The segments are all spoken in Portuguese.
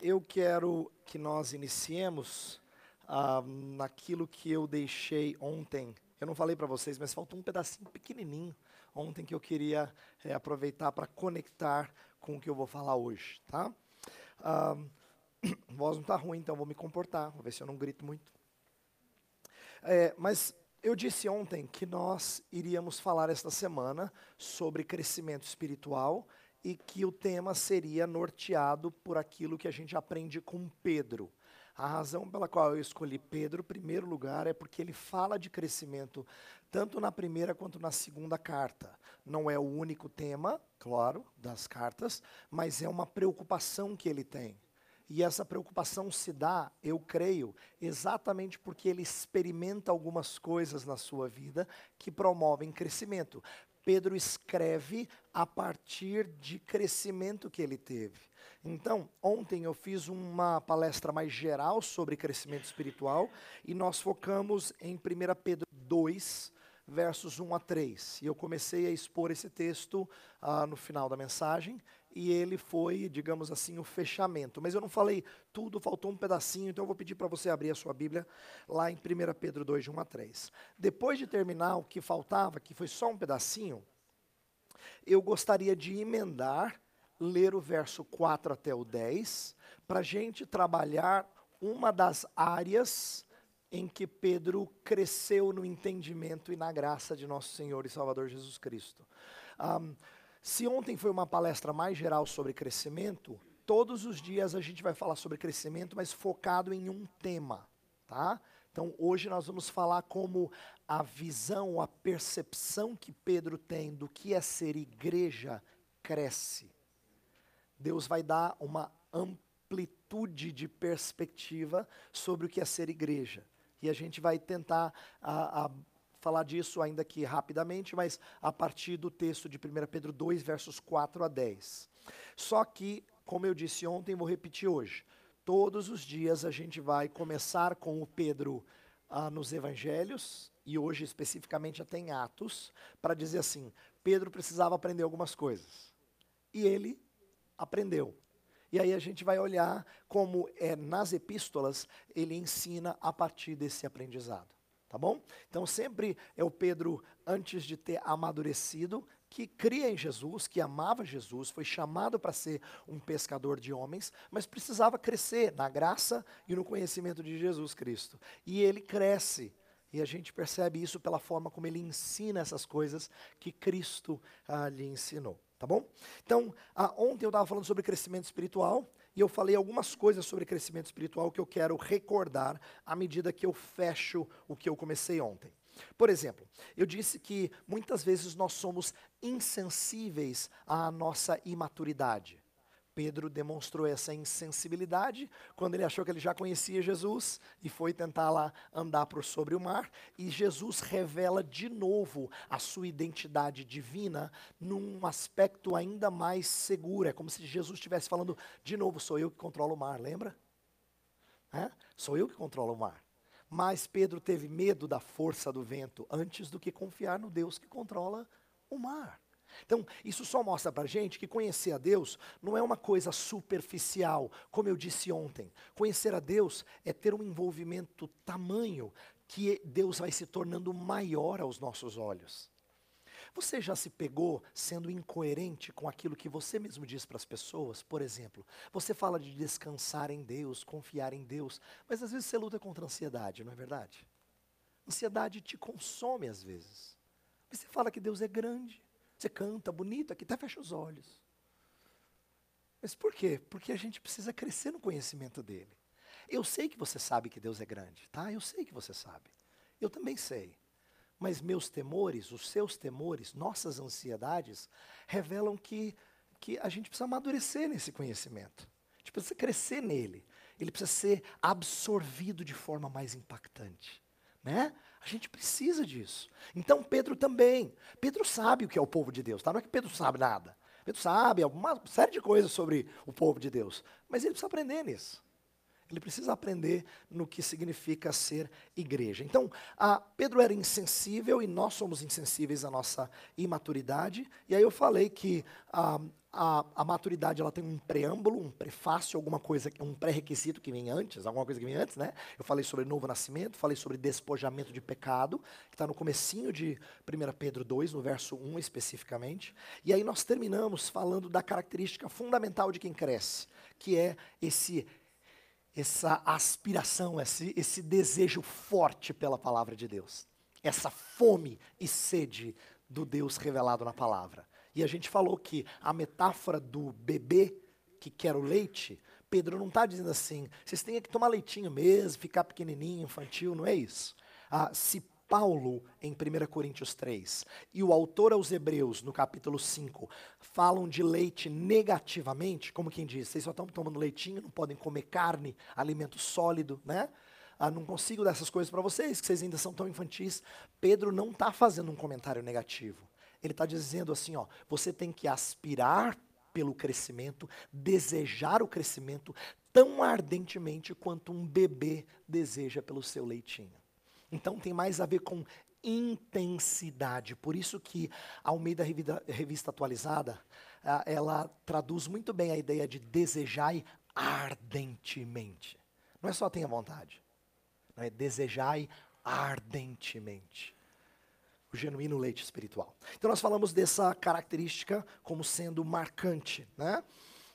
Eu quero que nós iniciemos naquilo que eu deixei ontem. Eu não falei para vocês, mas faltou um pedacinho pequenininho ontem que eu queria é, aproveitar para conectar com o que eu vou falar hoje, tá? Ah, voz não está ruim, então vou me comportar, vou ver se eu não grito muito. É, mas eu disse ontem que nós iríamos falar esta semana sobre crescimento espiritual e que o tema seria norteado por aquilo que a gente aprende com Pedro. A razão pela qual eu escolhi Pedro, em primeiro lugar, é porque ele fala de crescimento tanto na primeira quanto na segunda carta. Não é o único tema, claro, das cartas, mas é uma preocupação que ele tem. E essa preocupação se dá, eu creio, exatamente porque ele experimenta algumas coisas na sua vida que promovem crescimento. Pedro escreve a partir de crescimento que ele teve. Então, ontem eu fiz uma palestra mais geral sobre crescimento espiritual e nós focamos em 1 Pedro 2, versos 1 a 3. E eu comecei a expor esse texto ah, no final da mensagem e ele foi, digamos assim, o fechamento. Mas eu não falei tudo, faltou um pedacinho, então eu vou pedir para você abrir a sua Bíblia lá em 1 Pedro 2, de 1 a 3. Depois de terminar o que faltava, que foi só um pedacinho, eu gostaria de emendar, ler o verso 4 até o 10, para a gente trabalhar uma das áreas em que Pedro cresceu no entendimento e na graça de nosso Senhor e Salvador Jesus Cristo. Um, se ontem foi uma palestra mais geral sobre crescimento, todos os dias a gente vai falar sobre crescimento, mas focado em um tema, tá? Então hoje nós vamos falar como a visão, a percepção que Pedro tem do que é ser igreja cresce. Deus vai dar uma amplitude de perspectiva sobre o que é ser igreja. E a gente vai tentar a, a falar disso ainda aqui rapidamente, mas a partir do texto de 1 Pedro 2, versos 4 a 10. Só que, como eu disse ontem, vou repetir hoje. Todos os dias a gente vai começar com o Pedro ah, nos evangelhos, e hoje especificamente até em Atos, para dizer assim: Pedro precisava aprender algumas coisas. E ele aprendeu. E aí a gente vai olhar como é nas epístolas ele ensina a partir desse aprendizado. Tá bom? Então sempre é o Pedro, antes de ter amadurecido, que cria em Jesus, que amava Jesus, foi chamado para ser um pescador de homens, mas precisava crescer na graça e no conhecimento de Jesus Cristo. E ele cresce. E a gente percebe isso pela forma como ele ensina essas coisas que Cristo ah, lhe ensinou. Tá bom? Então, ah, ontem eu estava falando sobre crescimento espiritual e eu falei algumas coisas sobre crescimento espiritual que eu quero recordar à medida que eu fecho o que eu comecei ontem. Por exemplo, eu disse que muitas vezes nós somos insensíveis à nossa imaturidade. Pedro demonstrou essa insensibilidade quando ele achou que ele já conhecia Jesus e foi tentar lá andar por sobre o mar. E Jesus revela de novo a sua identidade divina num aspecto ainda mais seguro. É como se Jesus estivesse falando de novo: sou eu que controlo o mar, lembra? É? Sou eu que controlo o mar. Mas Pedro teve medo da força do vento antes do que confiar no Deus que controla o mar. Então, isso só mostra para a gente que conhecer a Deus não é uma coisa superficial, como eu disse ontem. Conhecer a Deus é ter um envolvimento tamanho que Deus vai se tornando maior aos nossos olhos. Você já se pegou sendo incoerente com aquilo que você mesmo diz para as pessoas? Por exemplo, você fala de descansar em Deus, confiar em Deus, mas às vezes você luta contra a ansiedade, não é verdade? Ansiedade te consome às vezes. Você fala que Deus é grande, você canta bonito aqui, até fecha os olhos. Mas por quê? Porque a gente precisa crescer no conhecimento dele. Eu sei que você sabe que Deus é grande, tá? Eu sei que você sabe. Eu também sei. Mas meus temores, os seus temores, nossas ansiedades, revelam que, que a gente precisa amadurecer nesse conhecimento. A gente precisa crescer nele. Ele precisa ser absorvido de forma mais impactante. Né? A gente precisa disso. Então Pedro também. Pedro sabe o que é o povo de Deus, tá? Não é que Pedro sabe nada. Pedro sabe uma série de coisas sobre o povo de Deus, mas ele precisa aprender nisso. Ele precisa aprender no que significa ser igreja. Então, Pedro era insensível e nós somos insensíveis à nossa imaturidade. E aí eu falei que a, a, a, maturidade ela tem um preâmbulo, um prefácio, alguma coisa, um pré-requisito que vem antes, alguma coisa que vem antes, né? Eu falei sobre novo nascimento, falei sobre despojamento de pecado, que está no comecinho de 1 Pedro 2, no verso 1 especificamente. E aí nós terminamos falando da característica fundamental de quem cresce, que é esse essa aspiração, esse, esse desejo forte pela palavra de Deus. Essa fome e sede do Deus revelado na palavra. E a gente falou que a metáfora do bebê que quer o leite, Pedro não está dizendo assim, vocês têm que tomar leitinho mesmo, ficar pequenininho, infantil, não é isso. Ah, se Paulo, em 1 Coríntios 3, e o autor aos Hebreus, no capítulo 5, falam de leite negativamente, como quem diz, vocês só estão tomando leitinho, não podem comer carne, alimento sólido, né? Ah, não consigo dessas coisas para vocês, que vocês ainda são tão infantis. Pedro não está fazendo um comentário negativo. Ele está dizendo assim, ó, você tem que aspirar pelo crescimento, desejar o crescimento tão ardentemente quanto um bebê deseja pelo seu leitinho. Então tem mais a ver com intensidade. Por isso que a Almeida Revista, Revista Atualizada, ela traduz muito bem a ideia de desejai ardentemente. Não é só tenha vontade. Não é desejai ardentemente. O genuíno leite espiritual. Então nós falamos dessa característica como sendo marcante, né?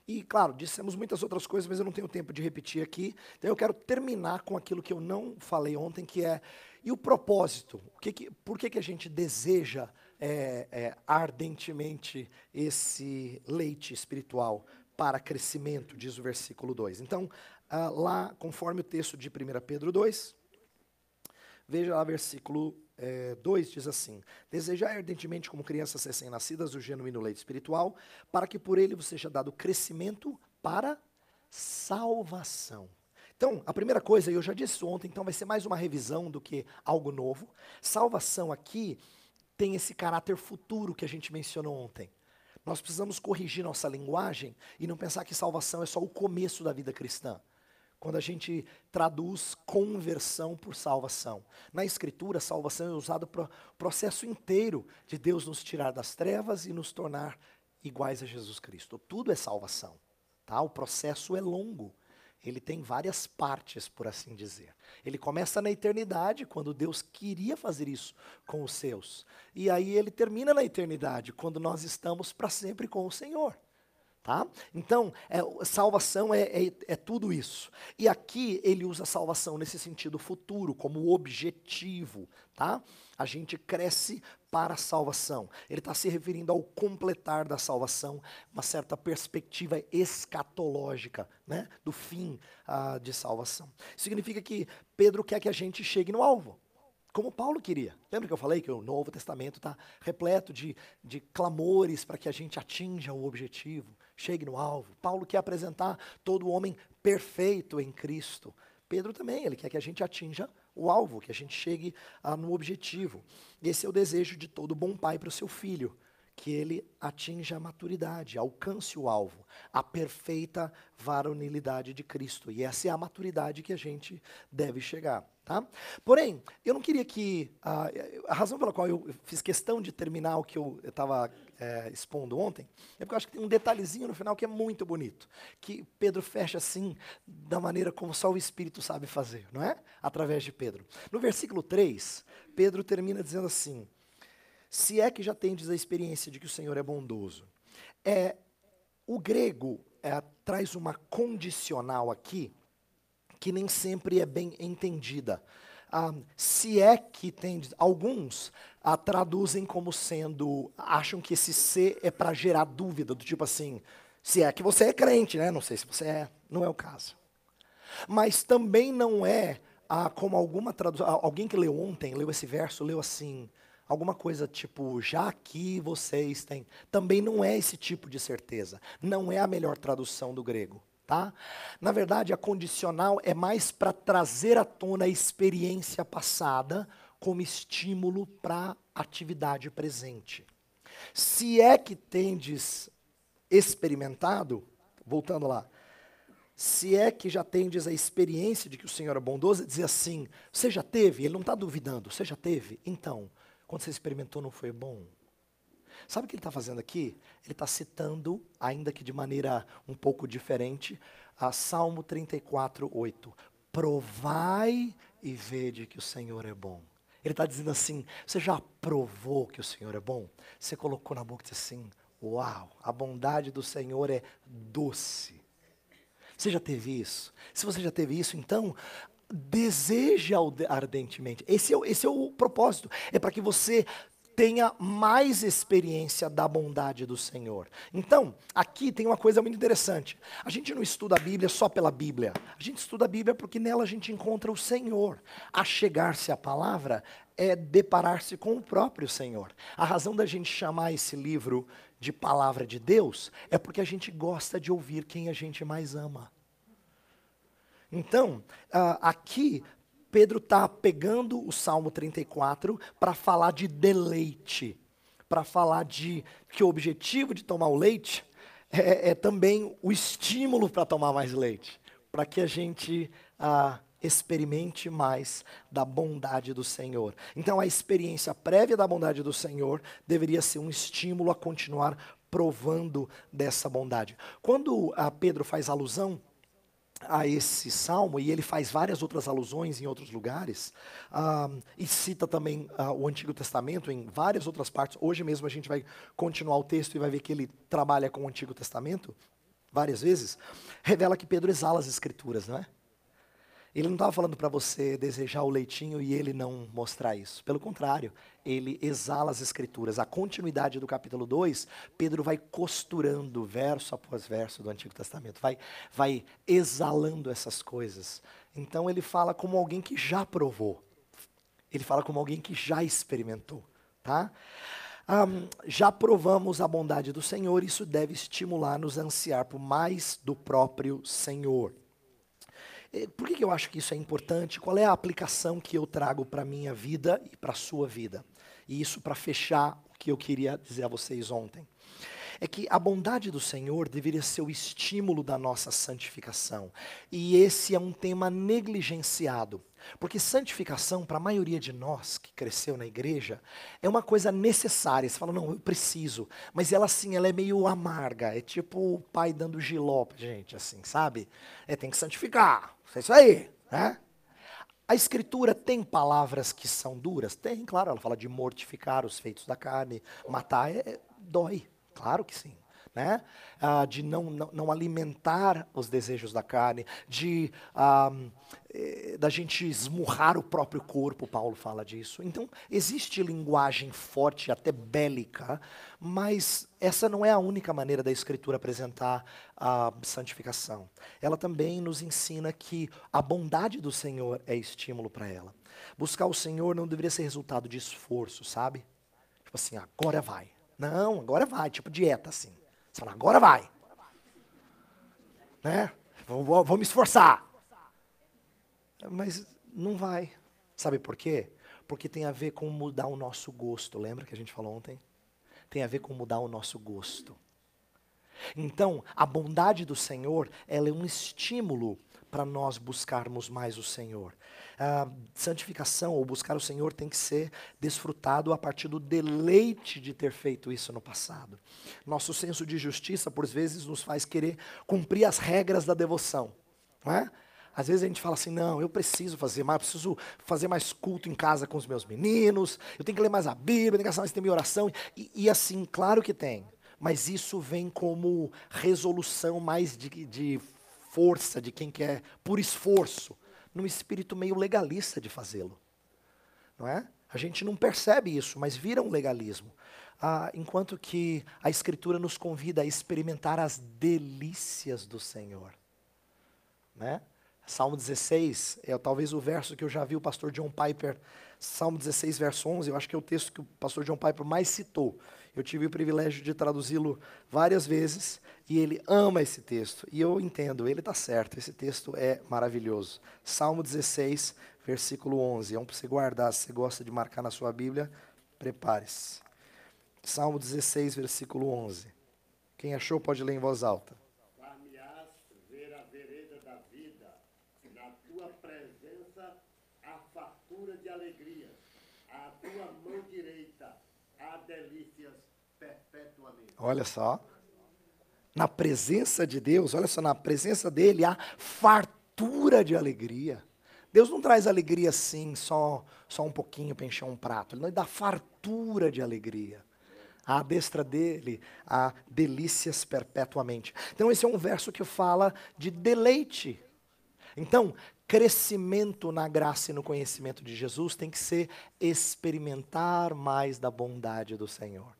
E, claro, dissemos muitas outras coisas, mas eu não tenho tempo de repetir aqui. Então, eu quero terminar com aquilo que eu não falei ontem, que é e o propósito? O que que, por que, que a gente deseja é, é, ardentemente esse leite espiritual para crescimento, diz o versículo 2. Então, ah, lá, conforme o texto de 1 Pedro 2, veja lá versículo é, 2 diz assim: Desejai ardentemente, como crianças recém-nascidas, o genuíno leite espiritual, para que por ele vos seja dado crescimento para salvação. Então, a primeira coisa, eu já disse ontem, então vai ser mais uma revisão do que algo novo. Salvação aqui tem esse caráter futuro que a gente mencionou ontem. Nós precisamos corrigir nossa linguagem e não pensar que salvação é só o começo da vida cristã quando a gente traduz conversão por salvação. Na Escritura, salvação é usado para o processo inteiro de Deus nos tirar das trevas e nos tornar iguais a Jesus Cristo. Tudo é salvação. Tá? O processo é longo. Ele tem várias partes, por assim dizer. Ele começa na eternidade, quando Deus queria fazer isso com os seus. E aí ele termina na eternidade, quando nós estamos para sempre com o Senhor. Tá? Então, é, salvação é, é, é, tudo isso. E aqui ele usa salvação nesse sentido futuro, como objetivo. Tá? A gente cresce para a salvação. Ele está se referindo ao completar da salvação, uma certa perspectiva escatológica né? do fim uh, de salvação. Significa que Pedro quer que a gente chegue no alvo como Paulo queria. Lembra que eu falei que o Novo Testamento está repleto de, de clamores para que a gente atinja o objetivo chegue no alvo. Paulo quer apresentar todo homem perfeito em Cristo. Pedro também, ele quer que a gente atinja o alvo, que a gente chegue ah, no objetivo. Esse é o desejo de todo bom pai para o seu filho, que ele atinja a maturidade, alcance o alvo, a perfeita varonilidade de Cristo. E essa é a maturidade que a gente deve chegar. Tá? Porém, eu não queria que. A, a razão pela qual eu fiz questão de terminar o que eu estava é, expondo ontem é porque eu acho que tem um detalhezinho no final que é muito bonito. Que Pedro fecha assim, da maneira como só o Espírito sabe fazer, não é? Através de Pedro. No versículo 3, Pedro termina dizendo assim: Se é que já tendes a experiência de que o Senhor é bondoso. É, o grego é, traz uma condicional aqui que nem sempre é bem entendida. Ah, se é que tem. Alguns ah, traduzem como sendo. acham que esse se é para gerar dúvida, do tipo assim. Se é que você é crente, né? Não sei se você é, não é o caso. Mas também não é ah, como alguma tradução. Alguém que leu ontem, leu esse verso, leu assim. Alguma coisa tipo, já que vocês têm. Também não é esse tipo de certeza. Não é a melhor tradução do grego. Tá? Na verdade, a condicional é mais para trazer à tona a experiência passada como estímulo para a atividade presente. Se é que tendes experimentado, voltando lá, se é que já tendes a experiência de que o Senhor é bondoso, dizer assim: você já teve? Ele não está duvidando, você já teve? Então, quando você experimentou, não foi bom? Sabe o que ele está fazendo aqui? Ele está citando, ainda que de maneira um pouco diferente, a Salmo 34, 8. Provai e vede que o Senhor é bom. Ele está dizendo assim: você já provou que o Senhor é bom? Você colocou na boca e disse assim: Uau, a bondade do Senhor é doce. Você já teve isso? Se você já teve isso, então deseja ardentemente. Esse é, esse é o propósito. É para que você tenha mais experiência da bondade do Senhor. Então, aqui tem uma coisa muito interessante. A gente não estuda a Bíblia só pela Bíblia. A gente estuda a Bíblia porque nela a gente encontra o Senhor. A chegar-se à palavra é deparar-se com o próprio Senhor. A razão da gente chamar esse livro de palavra de Deus é porque a gente gosta de ouvir quem a gente mais ama. Então, uh, aqui Pedro está pegando o Salmo 34 para falar de deleite, para falar de que o objetivo de tomar o leite é, é também o estímulo para tomar mais leite, para que a gente ah, experimente mais da bondade do Senhor. Então, a experiência prévia da bondade do Senhor deveria ser um estímulo a continuar provando dessa bondade. Quando ah, Pedro faz alusão a esse salmo, e ele faz várias outras alusões em outros lugares, e cita também uh, o Antigo Testamento em várias outras partes. Hoje mesmo a gente vai continuar o texto e vai ver que ele trabalha com o Antigo Testamento várias vezes. Revela que Pedro exala as Escrituras, não é? Ele não estava falando para você desejar o leitinho e ele não mostrar isso. Pelo contrário, ele exala as escrituras. A continuidade do capítulo 2, Pedro vai costurando verso após verso do Antigo Testamento, vai, vai exalando essas coisas. Então ele fala como alguém que já provou. Ele fala como alguém que já experimentou. Tá? Um, já provamos a bondade do Senhor, isso deve estimular-nos a ansiar por mais do próprio Senhor. Eh, por que, eu acho que isso é importante? Qual é a aplicação que eu trago para a minha vida e para a sua vida? E isso para fechar o que eu queria dizer a vocês ontem. É que a bondade do Senhor deveria ser o estímulo da nossa santificação. E esse é um tema negligenciado. Porque santificação, para a maioria de nós que cresceu na igreja, é uma coisa necessária. Você fala, não, eu preciso. Mas ela, assim, ela é meio amarga. É tipo o pai dando giló gente, assim, sabe? É, tem que santificar. É isso aí, né? A escritura tem palavras que são duras? Tem, claro. Ela fala de mortificar os feitos da carne, matar, é, é dói. Claro que sim né? Ah, de não, não, não, alimentar os desejos da carne, de ah, eh, da gente esmurrar o próprio corpo, Paulo fala disso. Então, existe linguagem forte, até bélica, mas essa não é a única maneira da Escritura apresentar a santificação. Ela também nos ensina que a bondade do Senhor é estímulo para ela. Buscar o Senhor não deveria ser resultado de esforço, sabe? Tipo assim, agora vai. Não, agora vai, tipo dieta assim. Você fala, agora vai. Né? Vou, vou, vou me esforçar. Mas não vai. Sabe por quê? Porque tem a ver com mudar o nosso gosto. Lembra que a gente falou ontem? Tem a ver com mudar o nosso gosto. Então, a bondade do Senhor, ela é um estímulo para nós buscarmos mais o Senhor. A santificação ou buscar o Senhor tem que ser desfrutado a partir do deleite de ter feito isso no passado. Nosso senso de justiça, por vezes, nos faz querer cumprir as regras da devoção. Não é? Às vezes a gente fala assim, não, eu preciso fazer mais, preciso fazer mais culto em casa com os meus meninos, eu tenho que ler mais a Bíblia, tenho que gastar mais tempo em oração. E, e assim, claro que tem. Mas isso vem como resolução mais de, de força, de quem quer, por esforço num espírito meio legalista de fazê-lo. Não é? A gente não percebe isso, mas vira um legalismo. Ah, enquanto que a Escritura nos convida a experimentar as delícias do Senhor. Né? Salmo 16 é talvez o verso que eu já vi o pastor John Piper, Salmo 16, verso 11, eu acho que é o texto que o pastor John Piper mais citou. Eu tive o privilégio de traduzi-lo várias vezes e ele ama esse texto. E eu entendo, ele está certo, esse texto é maravilhoso. Salmo 16, versículo 11. É um para você guardar, se você gosta de marcar na sua Bíblia, prepare-se. Salmo 16, versículo 11. Quem achou pode ler em voz alta. A tua a mão direita delícias perpetuamente. Olha só. Na presença de Deus, olha só, na presença dele há fartura de alegria. Deus não traz alegria assim, só, só um pouquinho para encher um prato. Ele dá fartura de alegria. A destra dele há delícias perpetuamente. Então, esse é um verso que fala de deleite. Então, crescimento na graça e no conhecimento de Jesus tem que ser experimentar mais da bondade do Senhor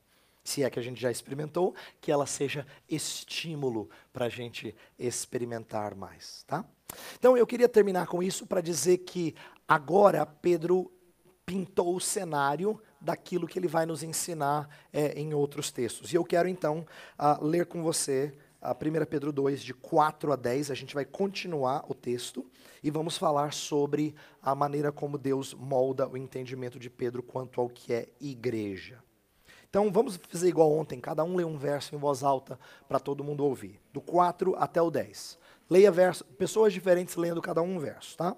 se é que a gente já experimentou, que ela seja estímulo para a gente experimentar mais, tá? Então eu queria terminar com isso para dizer que agora Pedro pintou o cenário daquilo que ele vai nos ensinar é, em outros textos. E eu quero então uh, ler com você a 1 Pedro 2, de 4 a 10. A gente vai continuar o texto e vamos falar sobre a maneira como Deus molda o entendimento de Pedro quanto ao que é igreja. Então vamos fazer igual ontem, cada um lê um verso em voz alta para todo mundo ouvir, do 4 até o 10. Leia verso, pessoas diferentes lendo cada um um verso, tá?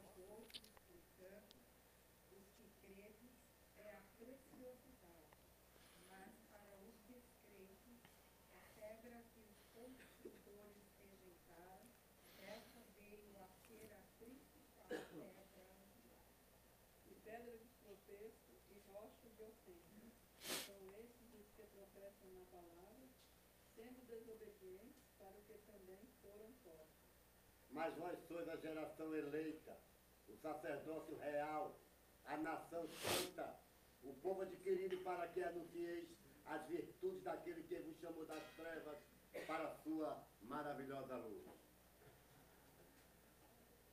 Mas vós sois a geração eleita, o sacerdócio real, a nação santa, o povo adquirido para que anuncieis as virtudes daquele que vos chamou das trevas para a sua maravilhosa luz.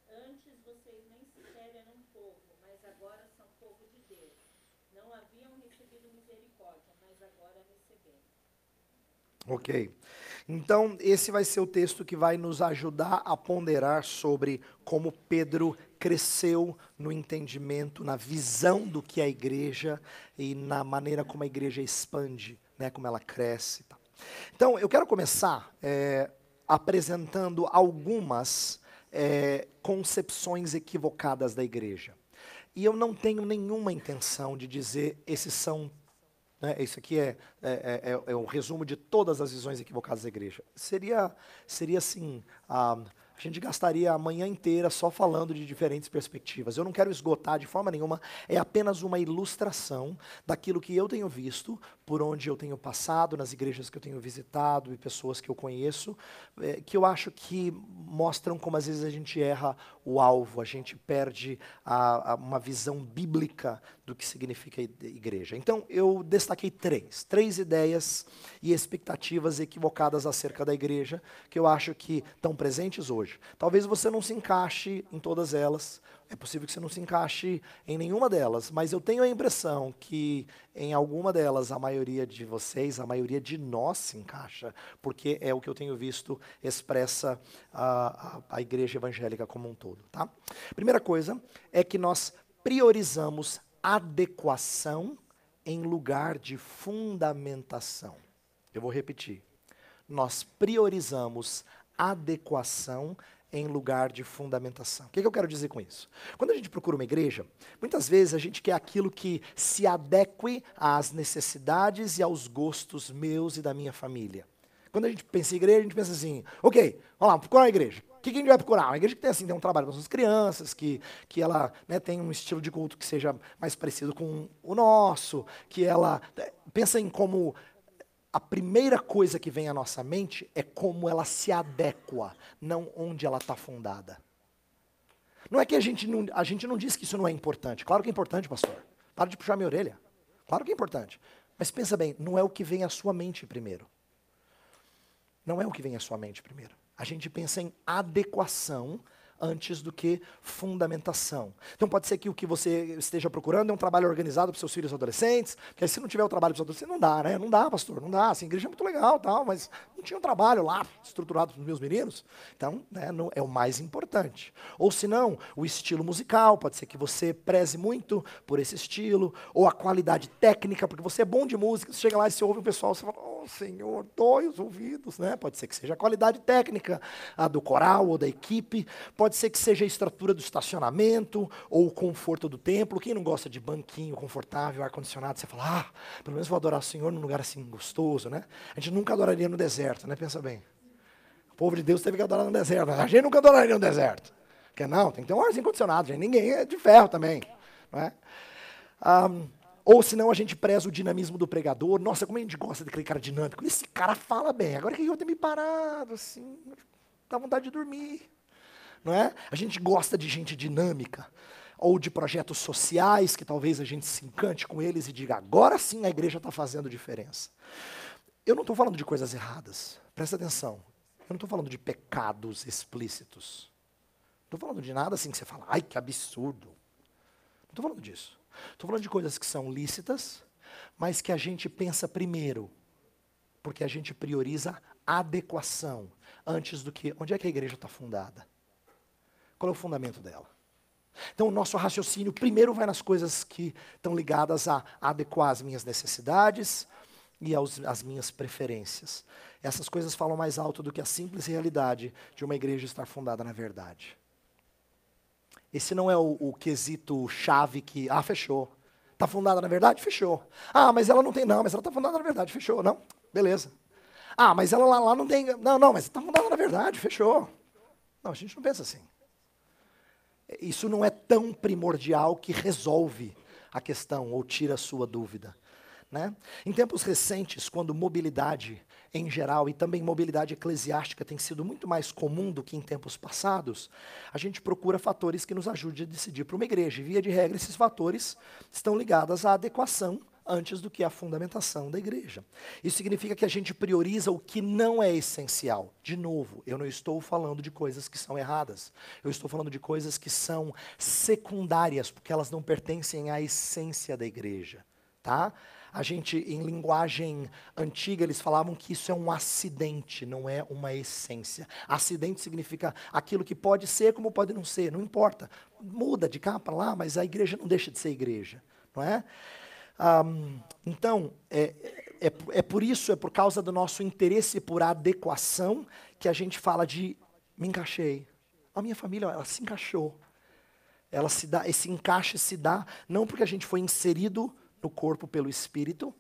Antes vocês nem sequer eram povo, mas agora são povo de Deus. Não haviam recebido misericórdia, mas agora receberam. Ok. Então, esse vai ser o texto que vai nos ajudar a ponderar sobre como Pedro cresceu no entendimento, na visão do que é a igreja e na maneira como a igreja expande, né, como ela cresce. Tá. Então, eu quero começar é, apresentando algumas é, concepções equivocadas da igreja. E eu não tenho nenhuma intenção de dizer esses são né? Isso aqui é, é, é, é, um resumo de todas as visões equivocadas da igreja. Seria, seria assim, ah, a gente gastaria a manhã inteira só falando de diferentes perspectivas. Eu não quero esgotar de forma nenhuma, é apenas uma ilustração daquilo que eu tenho visto, por onde eu tenho passado, nas igrejas que eu tenho visitado e pessoas que eu conheço, é, que eu acho que mostram como às vezes a gente erra o alvo, a gente perde a, a uma visão bíblica do que significa igreja. Então, eu destaquei três, três ideias e expectativas equivocadas acerca da igreja, que eu acho que estão presentes hoje. Talvez você não se encaixe em todas elas, é possível que você não se encaixe em nenhuma delas, mas eu tenho a impressão que em alguma delas a maioria de vocês, a maioria de nós se encaixa, porque é o que eu tenho visto expressa a, a, a igreja evangélica como um todo. Tá? Primeira coisa é que nós priorizamos adequação em lugar de fundamentação. Eu vou repetir. Nós priorizamos adequação em lugar de fundamentação. O que, que, eu quero dizer com isso? Quando a gente procura uma igreja, muitas vezes a gente quer aquilo que se adeque às necessidades e aos gostos meus e da minha família. Quando a gente pensa em igreja, a gente pensa assim, ok, vamos lá, procurar uma igreja. O que, que a gente vai procurar? Uma igreja que tem, assim, tem um trabalho com as crianças, que, que ela né, tem um estilo de culto que seja mais parecido com o nosso, que ela né, pensa em como a primeira coisa que vem à nossa mente é como ela se adequa, não onde ela está fundada. Não é que a gente não, a gente não diz que isso não é importante. Claro que é importante, pastor. Para de puxar minha orelha. Claro que é importante. Mas pensa bem, não é o que vem à sua mente primeiro. Não é o que vem à sua mente primeiro. A gente pensa em adequação antes do que fundamentação. Então pode ser que o que você esteja procurando é um trabalho organizado para seus filhos adolescentes, porque se não tiver o trabalho para os adolescentes, não dá, né? Não dá, pastor, não dá. Assim, a igreja é muito legal, tal, mas não tinha um trabalho lá estruturado para os meus meninos. Então, né, não, é o mais importante. Ou se não, o estilo musical, pode ser que você preze muito por esse estilo, ou a qualidade técnica, porque você é bom de música, você chega lá e você ouve o pessoal, você fala, oh, Senhor, dói os ouvidos, né? Pode ser que seja a qualidade técnica a do coral ou da equipe, pode Pode ser que seja a estrutura do estacionamento ou o conforto do templo. Quem não gosta de banquinho confortável, ar-condicionado, você fala, ah, pelo menos vou adorar o Senhor num lugar assim gostoso, né? A gente nunca adoraria no deserto, né? Pensa bem. O povo de Deus teve que adorar no deserto. A gente nunca adoraria no deserto. Porque não, tem que ter um arzinho condicionado, gente. Ninguém é de ferro também. Não é? Um, ou senão a gente preza o dinamismo do pregador. Nossa, como a gente gosta daquele cara dinâmico. Esse cara fala bem. Agora que eu tenho me parado, assim, dá vontade de dormir não é? A gente gosta de gente dinâmica ou de projetos sociais que talvez a gente se encante com eles e diga agora sim a igreja está fazendo diferença. Eu não estou falando de coisas erradas. Presta atenção. Eu não estou falando de pecados explícitos. Não estou falando de nada assim que você fala, ai que absurdo. Não estou falando disso. Estou falando de coisas que são lícitas, mas que a gente pensa primeiro, porque a gente prioriza adequação antes do que onde é que a igreja está fundada. Qual é o fundamento dela? Então, o nosso raciocínio primeiro vai nas coisas que estão ligadas a adequar as minhas necessidades e aos, às minhas preferências. Essas coisas falam mais alto do que a simples realidade de uma igreja estar fundada na verdade. Esse não é o, o quesito chave que, ah, fechou. Está fundada na verdade? Fechou. Ah, mas ela não tem, não, mas ela está fundada na verdade, fechou. Não, beleza. Ah, mas ela lá, lá não tem, não, não, mas está fundada na verdade, fechou. Não, a gente não pensa assim isso não é tão primordial que resolve a questão ou tira a sua dúvida. Né? Em tempos recentes, quando mobilidade em geral e também mobilidade eclesiástica tem sido muito mais comum do que em tempos passados, a gente procura fatores que nos ajudem a decidir para uma igreja. E, via de regra, esses fatores estão ligados à adequação antes do que a fundamentação da igreja. Isso significa que a gente prioriza o que não é essencial. De novo, eu não estou falando de coisas que são erradas. Eu estou falando de coisas que são secundárias, porque elas não pertencem à essência da igreja, tá? A gente, em linguagem antiga, eles falavam que isso é um acidente, não é uma essência. Acidente significa aquilo que pode ser como pode não ser, não importa. Muda de cá para lá, mas a igreja não deixa de ser igreja, não é? Um, então, é, é, é por isso, é por causa do nosso interesse por adequação, que a gente fala de me encaixei. A minha família, ela se encaixou. Ela se dá, esse encaixe se dá não porque a gente foi inserido no corpo pelo Espírito,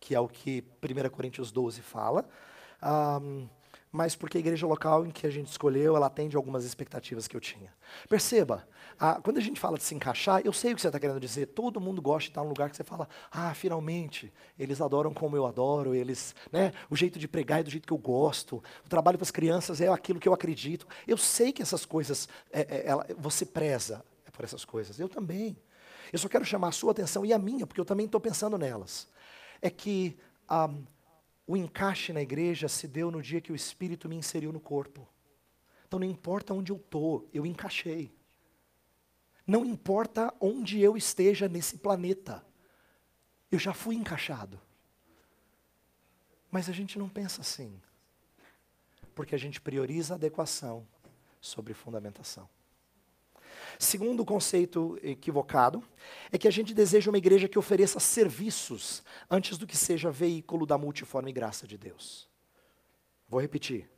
que é o que 1 Coríntios 12 fala, um, mas porque a igreja local em que a gente escolheu, ela atende algumas expectativas que eu tinha. Perceba, a, quando a gente fala de se encaixar, eu sei o que você está querendo dizer. Todo mundo gosta de estar num lugar que você fala, ah, finalmente, eles adoram como eu adoro, eles, né, o jeito de pregar é do jeito que eu gosto, o trabalho para as crianças é aquilo que eu acredito. Eu sei que essas coisas, é, é, ela, você preza por essas coisas, eu também. Eu só quero chamar a sua atenção e a minha, porque eu também estou pensando nelas. É que um, o encaixe na igreja se deu no dia que o Espírito me inseriu no corpo. Então não importa onde eu estou, eu encaixei. Não importa onde eu esteja nesse planeta, eu já fui encaixado. Mas a gente não pensa assim, porque a gente prioriza a adequação sobre fundamentação. Segundo conceito equivocado é que a gente deseja uma igreja que ofereça serviços antes do que seja veículo da multiforme graça de Deus. Vou repetir.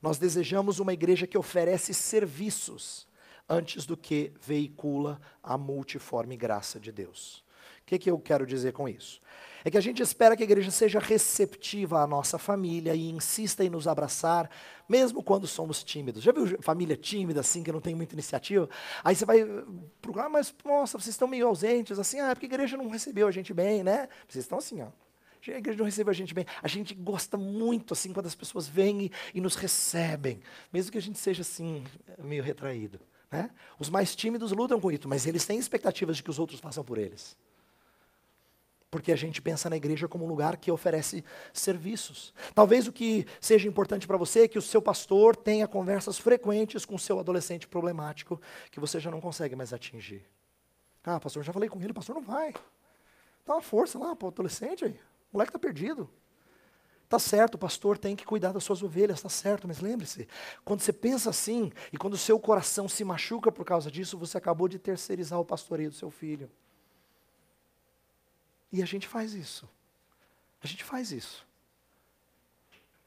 Nós desejamos uma igreja que oferece serviços antes do que veicula a multiforme graça de Deus. O que, que eu quero dizer com isso? É que a gente espera que a igreja seja receptiva à nossa família e insista em nos abraçar, mesmo quando somos tímidos. Já viu família tímida, assim, que não tem muita iniciativa? Aí você vai procurar, mas, nossa, vocês estão meio ausentes, assim, ah, é porque a igreja não recebeu a gente bem, né? Vocês estão assim, ó. A igreja não recebe a gente bem. A gente gosta muito, assim, quando as pessoas vêm e, e nos recebem. Mesmo que a gente seja, assim, meio retraído. Né? Os mais tímidos lutam com isso, mas eles têm expectativas de que os outros façam por eles. Porque a gente pensa na igreja como um lugar que oferece serviços. Talvez o que seja importante para você é que o seu pastor tenha conversas frequentes com o seu adolescente problemático que você já não consegue mais atingir. Ah, pastor, já falei com ele, pastor não vai. Dá uma força lá para o adolescente aí. O moleque está perdido. Tá certo, o pastor tem que cuidar das suas ovelhas, tá certo, mas lembre-se, quando você pensa assim e quando o seu coração se machuca por causa disso, você acabou de terceirizar o pastoreio do seu filho. E a gente faz isso. A gente faz isso.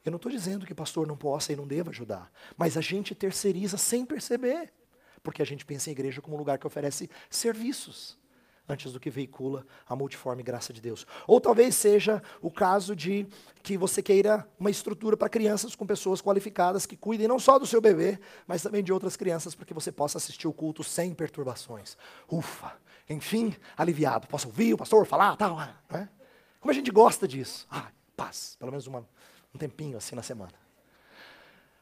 Eu não estou dizendo que pastor não possa e não deva ajudar, mas a gente terceiriza sem perceber, porque a gente pensa em igreja como um lugar que oferece serviços antes do que veicula a multiforme graça de Deus. Ou talvez seja o caso de que você queira uma estrutura para crianças com pessoas qualificadas que cuidem não só do seu bebê, mas também de outras crianças para que você possa assistir o culto sem perturbações. Ufa, enfim, aliviado. Posso ouvir o pastor falar, tal, né? Como a gente gosta disso. Ah, paz, pelo menos uma, um tempinho assim na semana.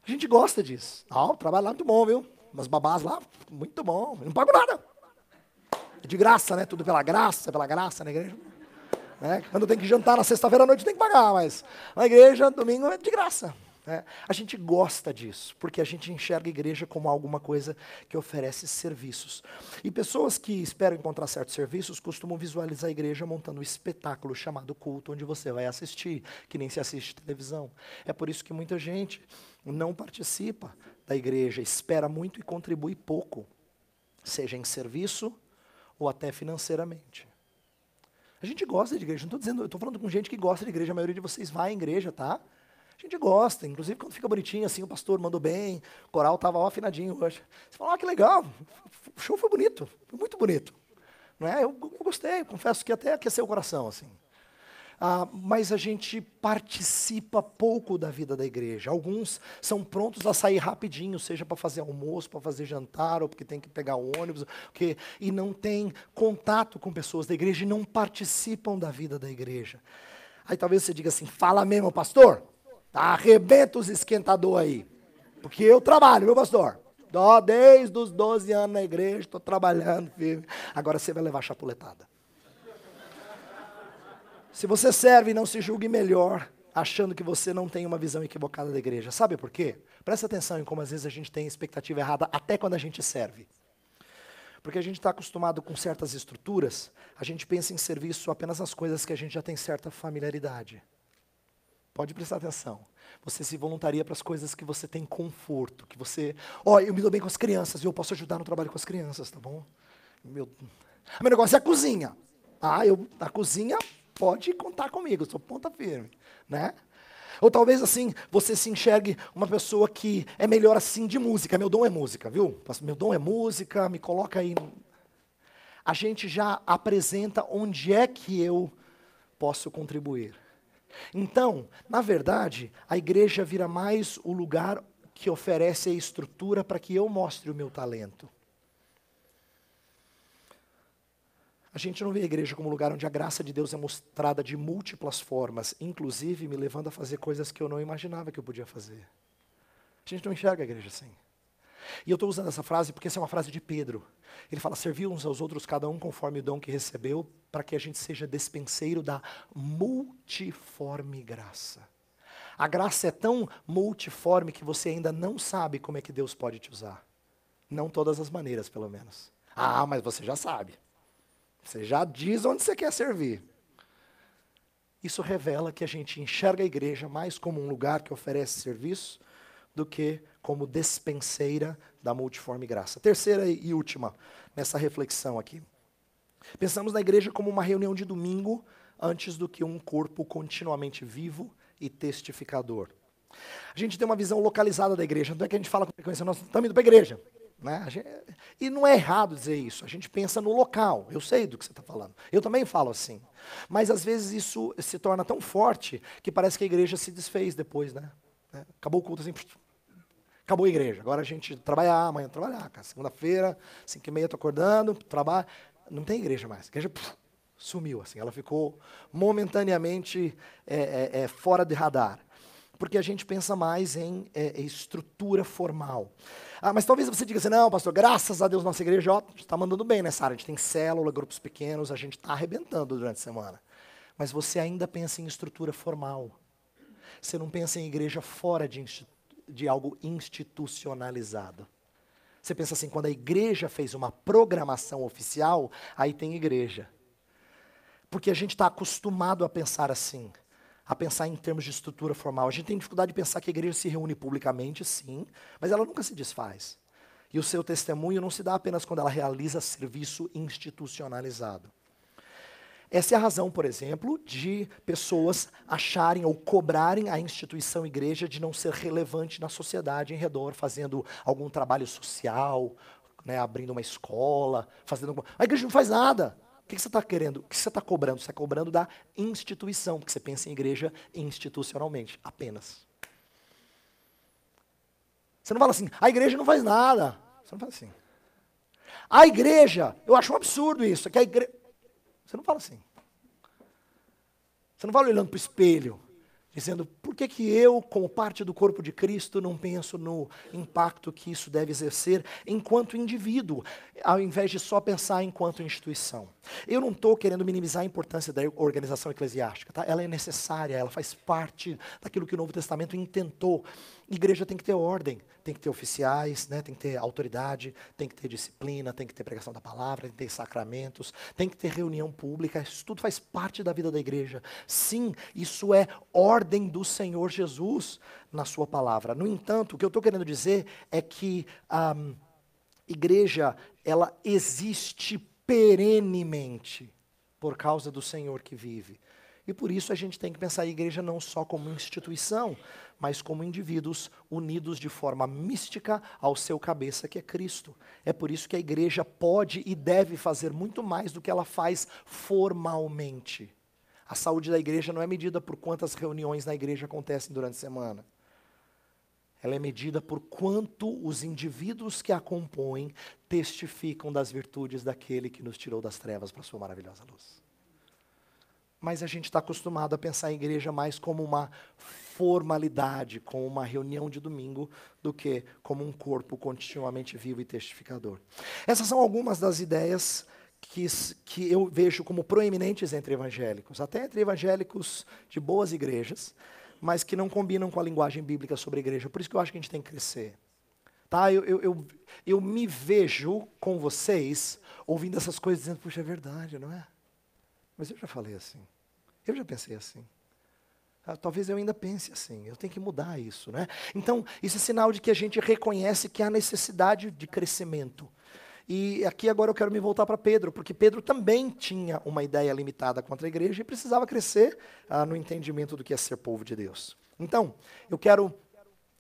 A gente gosta disso. Ah, o trabalho lá é muito bom, viu? Umas babás lá, muito bom. não pago nada. É de graça, né? Tudo pela graça, pela graça na igreja. Né? Quando tem que jantar na sexta-feira à noite tem que pagar, mas na igreja, domingo é de graça. Né? A gente gosta disso, porque a gente enxerga a igreja como alguma coisa que oferece serviços. E pessoas que esperam encontrar certos serviços costumam visualizar a igreja montando um espetáculo chamado culto, onde você vai assistir, que nem se assiste televisão. É por isso que muita gente não participa da igreja, espera muito e contribui pouco, seja em serviço ou até financeiramente. A gente gosta de igreja, não estou dizendo, estou falando com gente que gosta de igreja, a maioria de vocês vai à igreja, tá? A gente gosta, inclusive quando fica bonitinho, assim, o pastor mandou bem, o coral estava afinadinho hoje. Você fala, ah, que legal, o show foi bonito, foi muito bonito. Não é? Eu, gostei, confesso que até aqueceu o coração, assim. Ah, mas a gente participa pouco da vida da igreja. Alguns são prontos a sair rapidinho, seja para fazer almoço, para fazer jantar, ou porque tem que pegar o ônibus, porque, e não tem contato com pessoas da igreja e não participam da vida da igreja. Aí talvez você diga assim: fala mesmo, pastor, arrebenta os esquentador aí, porque eu trabalho, meu pastor. Desde os 12 anos na igreja, estou trabalhando firme. Agora você vai levar chapuletada. Se você serve, não se julgue melhor, achando que você não tem uma visão equivocada da igreja. Sabe por quê? Presta atenção em como às vezes a gente tem expectativa errada até quando a gente serve. Porque a gente está acostumado com certas estruturas, a gente pensa em serviço apenas nas coisas que a gente já tem certa familiaridade. Pode prestar atenção. Você se voluntaria para as coisas que você tem conforto, que você, ó, oh, eu me dou bem com as crianças, eu posso ajudar no trabalho com as crianças, tá bom? Meu, meu negócio é a cozinha. Ah, eu a cozinha pode contar comigo, sou ponta firme, né? Ou talvez assim, você se enxergue uma pessoa que é melhor assim de música. Meu dom é música, viu? Meu dom é música, me coloca aí. A gente já apresenta onde é que eu posso contribuir. Então, na verdade, a igreja vira mais o lugar que oferece a estrutura para que eu mostre o meu talento. A gente não vê a igreja como um lugar onde a graça de Deus é mostrada de múltiplas formas, inclusive me levando a fazer coisas que eu não imaginava que eu podia fazer. A gente não enxerga a igreja assim. E eu estou usando essa frase porque essa é uma frase de Pedro. Ele fala: servir uns aos outros, cada um conforme o dom que recebeu, para que a gente seja despenseiro da multiforme graça. A graça é tão multiforme que você ainda não sabe como é que Deus pode te usar. Não todas as maneiras, pelo menos. Ah, mas você já sabe. Você já diz onde você quer servir. Isso revela que a gente enxerga a igreja mais como um lugar que oferece serviço do que como despenseira da multiforme graça. Terceira e última nessa reflexão aqui. Pensamos na igreja como uma reunião de domingo antes do que um corpo continuamente vivo e testificador. A gente tem uma visão localizada da igreja, não é que a gente fala com frequência, nós estamos indo para a igreja. Né? E não é errado dizer isso, a gente pensa no local, eu sei do que você está falando. Eu também falo assim. Mas às vezes isso se torna tão forte que parece que a igreja se desfez depois. Né? Acabou o culto assim, acabou a igreja. Agora a gente trabalhar, amanhã trabalhar. Segunda-feira, cinco e meia estou acordando, trabalho. Não tem igreja mais. A igreja puf, Sumiu, assim. Ela ficou momentaneamente é, é, é, fora de radar. Porque a gente pensa mais em é, estrutura formal. Ah, mas talvez você diga assim, não, pastor, graças a Deus nossa igreja está mandando bem nessa área. A gente tem célula, grupos pequenos, a gente está arrebentando durante a semana. Mas você ainda pensa em estrutura formal. Você não pensa em igreja fora de, de algo institucionalizado. Você pensa assim, quando a igreja fez uma programação oficial, aí tem igreja. Porque a gente está acostumado a pensar assim, a pensar em termos de estrutura formal. A gente tem dificuldade de pensar que a igreja se reúne publicamente, sim, mas ela nunca se desfaz. E o seu testemunho não se dá apenas quando ela realiza serviço institucionalizado. Essa é a razão, por exemplo, de pessoas acharem ou cobrarem a instituição igreja de não ser relevante na sociedade em redor, fazendo algum trabalho social, né, abrindo uma escola, fazendo. A igreja não faz nada. O que, você está querendo? O que você está cobrando? Você está cobrando da instituição, porque você pensa em igreja institucionalmente, apenas. Você não fala assim, a igreja não faz nada. Você não fala assim. A igreja, eu acho um absurdo isso, que a igreja. Você não fala assim. Você não fala olhando para o espelho dizendo por que, que eu, como parte do corpo de Cristo, não penso no impacto que isso deve exercer enquanto indivíduo, ao invés de só pensar enquanto instituição. Eu não estou querendo minimizar a importância da organização eclesiástica, tá? ela é necessária, ela faz parte daquilo que o Novo Testamento intentou. Igreja tem que ter ordem, tem que ter oficiais, né? tem que ter autoridade, tem que ter disciplina, tem que ter pregação da palavra, tem que ter sacramentos, tem que ter reunião pública, isso tudo faz parte da vida da igreja. Sim, isso é ordem do Senhor Jesus na sua palavra. No entanto, o que eu estou querendo dizer é que a igreja, ela existe perenemente por causa do Senhor que vive. E por isso a gente tem que pensar a igreja não só como instituição, mas como indivíduos unidos de forma mística ao seu cabeça, que é Cristo. É por isso que a igreja pode e deve fazer muito mais do que ela faz formalmente. A saúde da igreja não é medida por quantas reuniões na igreja acontecem durante a semana. Ela é medida por quanto os indivíduos que a compõem testificam das virtudes daquele que nos tirou das trevas para a sua maravilhosa luz mas a gente está acostumado a pensar a igreja mais como uma formalidade, como uma reunião de domingo, do que como um corpo continuamente vivo e testificador. Essas são algumas das ideias que, que eu vejo como proeminentes entre evangélicos, até entre evangélicos de boas igrejas, mas que não combinam com a linguagem bíblica sobre a igreja. Por isso que eu acho que a gente tem que crescer. Tá? Eu, eu, eu, eu me vejo com vocês ouvindo essas coisas dizendo, puxa, é verdade, não é? Mas eu já falei assim. Eu já pensei assim. Ah, talvez eu ainda pense assim. Eu tenho que mudar isso, né? Então, isso é sinal de que a gente reconhece que há necessidade de crescimento. E aqui agora eu quero me voltar para Pedro, porque Pedro também tinha uma ideia limitada contra a igreja e precisava crescer ah, no entendimento do que é ser povo de Deus. Então, eu quero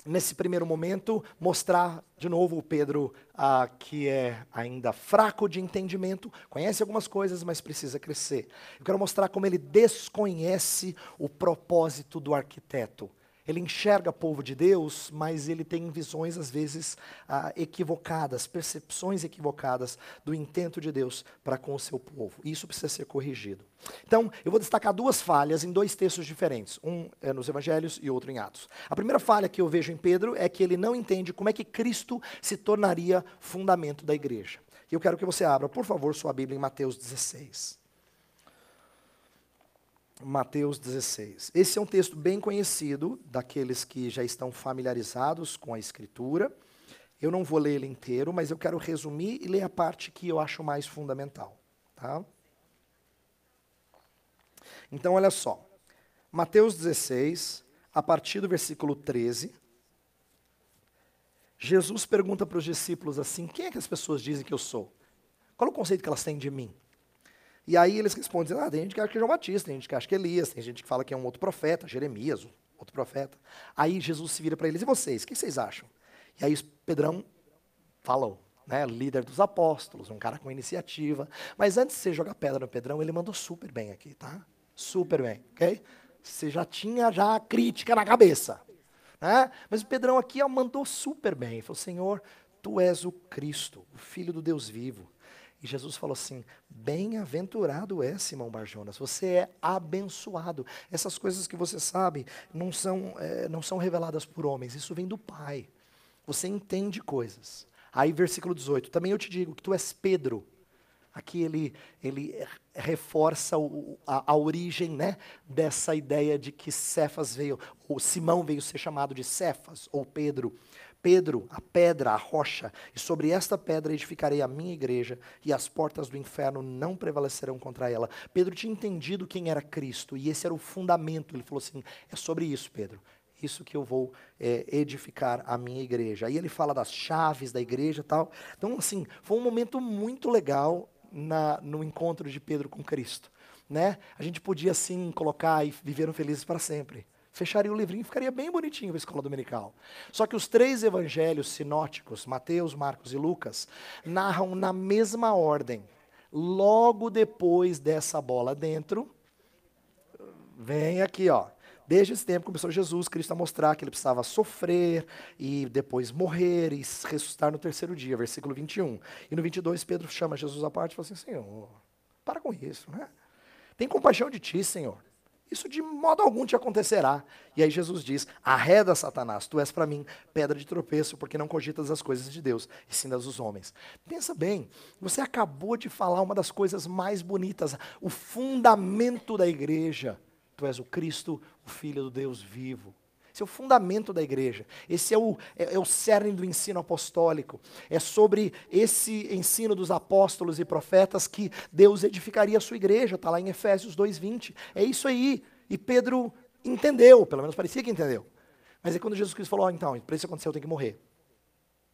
nesse primeiro momento, mostrar de novo o Pedro ah, que é ainda fraco de entendimento, conhece algumas coisas, mas precisa crescer. Eu quero mostrar como ele desconhece o propósito do arquiteto. Ele enxerga povo de Deus, mas ele tem visões, às vezes, ah, equivocadas, percepções equivocadas do intento de Deus para com o seu povo. E isso precisa ser corrigido. Então, eu vou destacar duas falhas em dois textos diferentes. Um é nos Evangelhos e outro em Atos. A primeira falha que eu vejo em Pedro é que ele não entende como é que Cristo se tornaria fundamento da igreja. E eu quero que você abra, por favor, sua Bíblia em Mateus 16. Mateus 16. Esse é um texto bem conhecido daqueles que já estão familiarizados com a Escritura. Eu não vou ler ele inteiro, mas eu quero resumir e ler a parte que eu acho mais fundamental. Tá? Então, olha só. Mateus 16, a partir do versículo 13. Jesus pergunta para os discípulos assim: quem é que as pessoas dizem que eu sou? Qual é o conceito que elas têm de mim? E aí eles respondem, ah, tem gente que acha que é João Batista, tem gente que acha que é Elias, tem gente que fala que é um outro profeta, Jeremias, outro profeta. Aí Jesus se vira para eles, e vocês, o que vocês acham? E aí Pedrão falou, né, líder dos apóstolos, um cara com iniciativa. Mas antes de você jogar pedra no Pedrão, ele mandou super bem aqui, tá? Super bem, ok? Você já tinha já a crítica na cabeça. Né? Mas o Pedrão aqui ó, mandou super bem. Falou, Senhor, Tu és o Cristo, o Filho do Deus vivo. E Jesus falou assim: Bem-aventurado é Simão Barjonas, você é abençoado. Essas coisas que você sabe não são, é, não são reveladas por homens, isso vem do Pai. Você entende coisas. Aí, versículo 18: Também eu te digo que tu és Pedro. Aqui ele, ele reforça o, a, a, origem né, dessa ideia de que Cefas veio, ou Simão veio ser chamado de Cefas, ou Pedro. Pedro, a pedra, a rocha, e sobre esta pedra edificarei a minha igreja, e as portas do inferno não prevalecerão contra ela. Pedro tinha entendido quem era Cristo, e esse era o fundamento. Ele falou assim: é sobre isso, Pedro. Isso que eu vou é, edificar a minha igreja. Aí ele fala das chaves da igreja tal. Então, assim, foi um momento muito legal na, no encontro de Pedro com Cristo. Né? A gente podia, assim, colocar e viveram felizes para sempre fecharia o livrinho, ficaria bem bonitinho a escola dominical. Só que os três evangelhos sinóticos, Mateus, Marcos e Lucas, narram na mesma ordem. Logo depois dessa bola dentro, vem aqui, ó. Desde esse tempo começou Jesus Cristo a mostrar que ele precisava sofrer e depois morrer e ressuscitar no terceiro dia, versículo 21. E no 22 Pedro chama Jesus à parte e fala assim: Senhor, para com isso, né? Tem compaixão de ti, Senhor. Isso de modo algum te acontecerá. E aí Jesus diz: Arreda, Satanás, tu és para mim pedra de tropeço, porque não cogitas as coisas de Deus, e sim das dos homens. Pensa bem, você acabou de falar uma das coisas mais bonitas, o fundamento da igreja. Tu és o Cristo, o Filho do Deus vivo. Esse é o fundamento da igreja. Esse é o, é, é, o cerne do ensino apostólico. É sobre esse ensino dos apóstolos e profetas que Deus edificaria a sua igreja. Está lá em Efésios 2,20. É isso aí. E Pedro entendeu, pelo menos parecia que entendeu. Mas é quando Jesus Cristo falou: oh, então, para isso acontecer, eu tenho que morrer.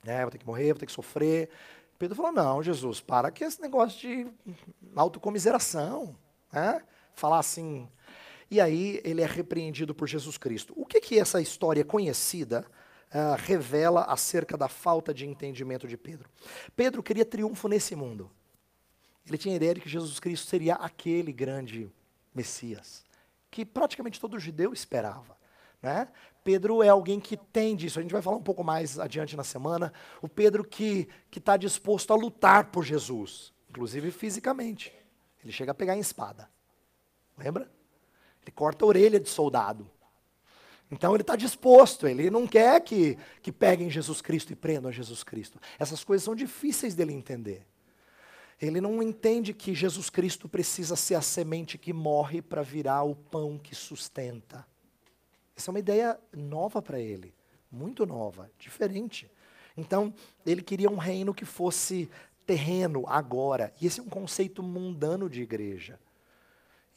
É, vou ter que morrer, vou ter que sofrer. Pedro falou: não, Jesus, para que esse negócio de autocomiseração. Né? Falar assim, e aí ele é repreendido por Jesus Cristo. O que, que essa história conhecida uh, revela acerca da falta de entendimento de Pedro? Pedro queria triunfo nesse mundo. Ele tinha a ideia de que Jesus Cristo seria aquele grande Messias, que praticamente todo judeu esperava. Né? Pedro é alguém que tem disso, a gente vai falar um pouco mais adiante na semana. O Pedro que está disposto a lutar por Jesus, inclusive fisicamente. Ele chega a pegar em espada. Lembra? Ele corta a orelha de soldado. Então ele está disposto, ele não quer que, que peguem Jesus Cristo e prendam Jesus Cristo. Essas coisas são difíceis dele entender. Ele não entende que Jesus Cristo precisa ser a semente que morre para virar o pão que sustenta. Essa é uma ideia nova para ele, muito nova, diferente. Então, ele queria um reino que fosse terreno agora. E esse é um conceito mundano de igreja.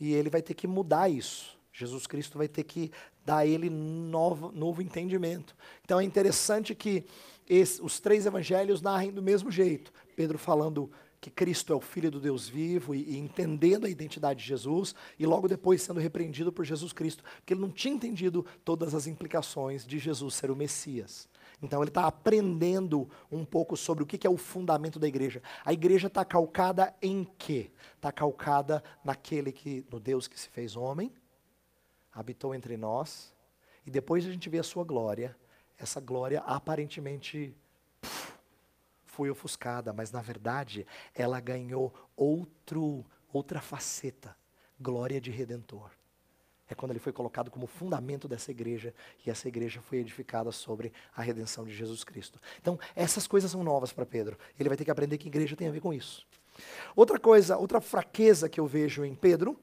E ele vai ter que mudar isso. Jesus Cristo vai ter que dar a ele novo, novo entendimento. Então é interessante que esse, os três evangelhos narrem do mesmo jeito. Pedro falando que Cristo é o Filho do Deus vivo e, e, entendendo a identidade de Jesus, e logo depois sendo repreendido por Jesus Cristo, porque ele não tinha entendido todas as implicações de Jesus ser o Messias. Então ele está aprendendo um pouco sobre o que, que é o fundamento da igreja. A igreja está calcada em quê? Está calcada naquele que, no Deus que se fez homem, habitou entre nós, e depois a gente vê a sua glória. Essa glória aparentemente puf, foi ofuscada, mas na verdade ela ganhou outro, outra faceta, glória de redentor é quando ele foi colocado como fundamento dessa igreja e essa igreja foi edificada sobre a redenção de Jesus Cristo. Então, essas coisas são novas para Pedro. Ele vai ter que aprender que igreja tem a ver com isso. Outra coisa, outra fraqueza que eu vejo em Pedro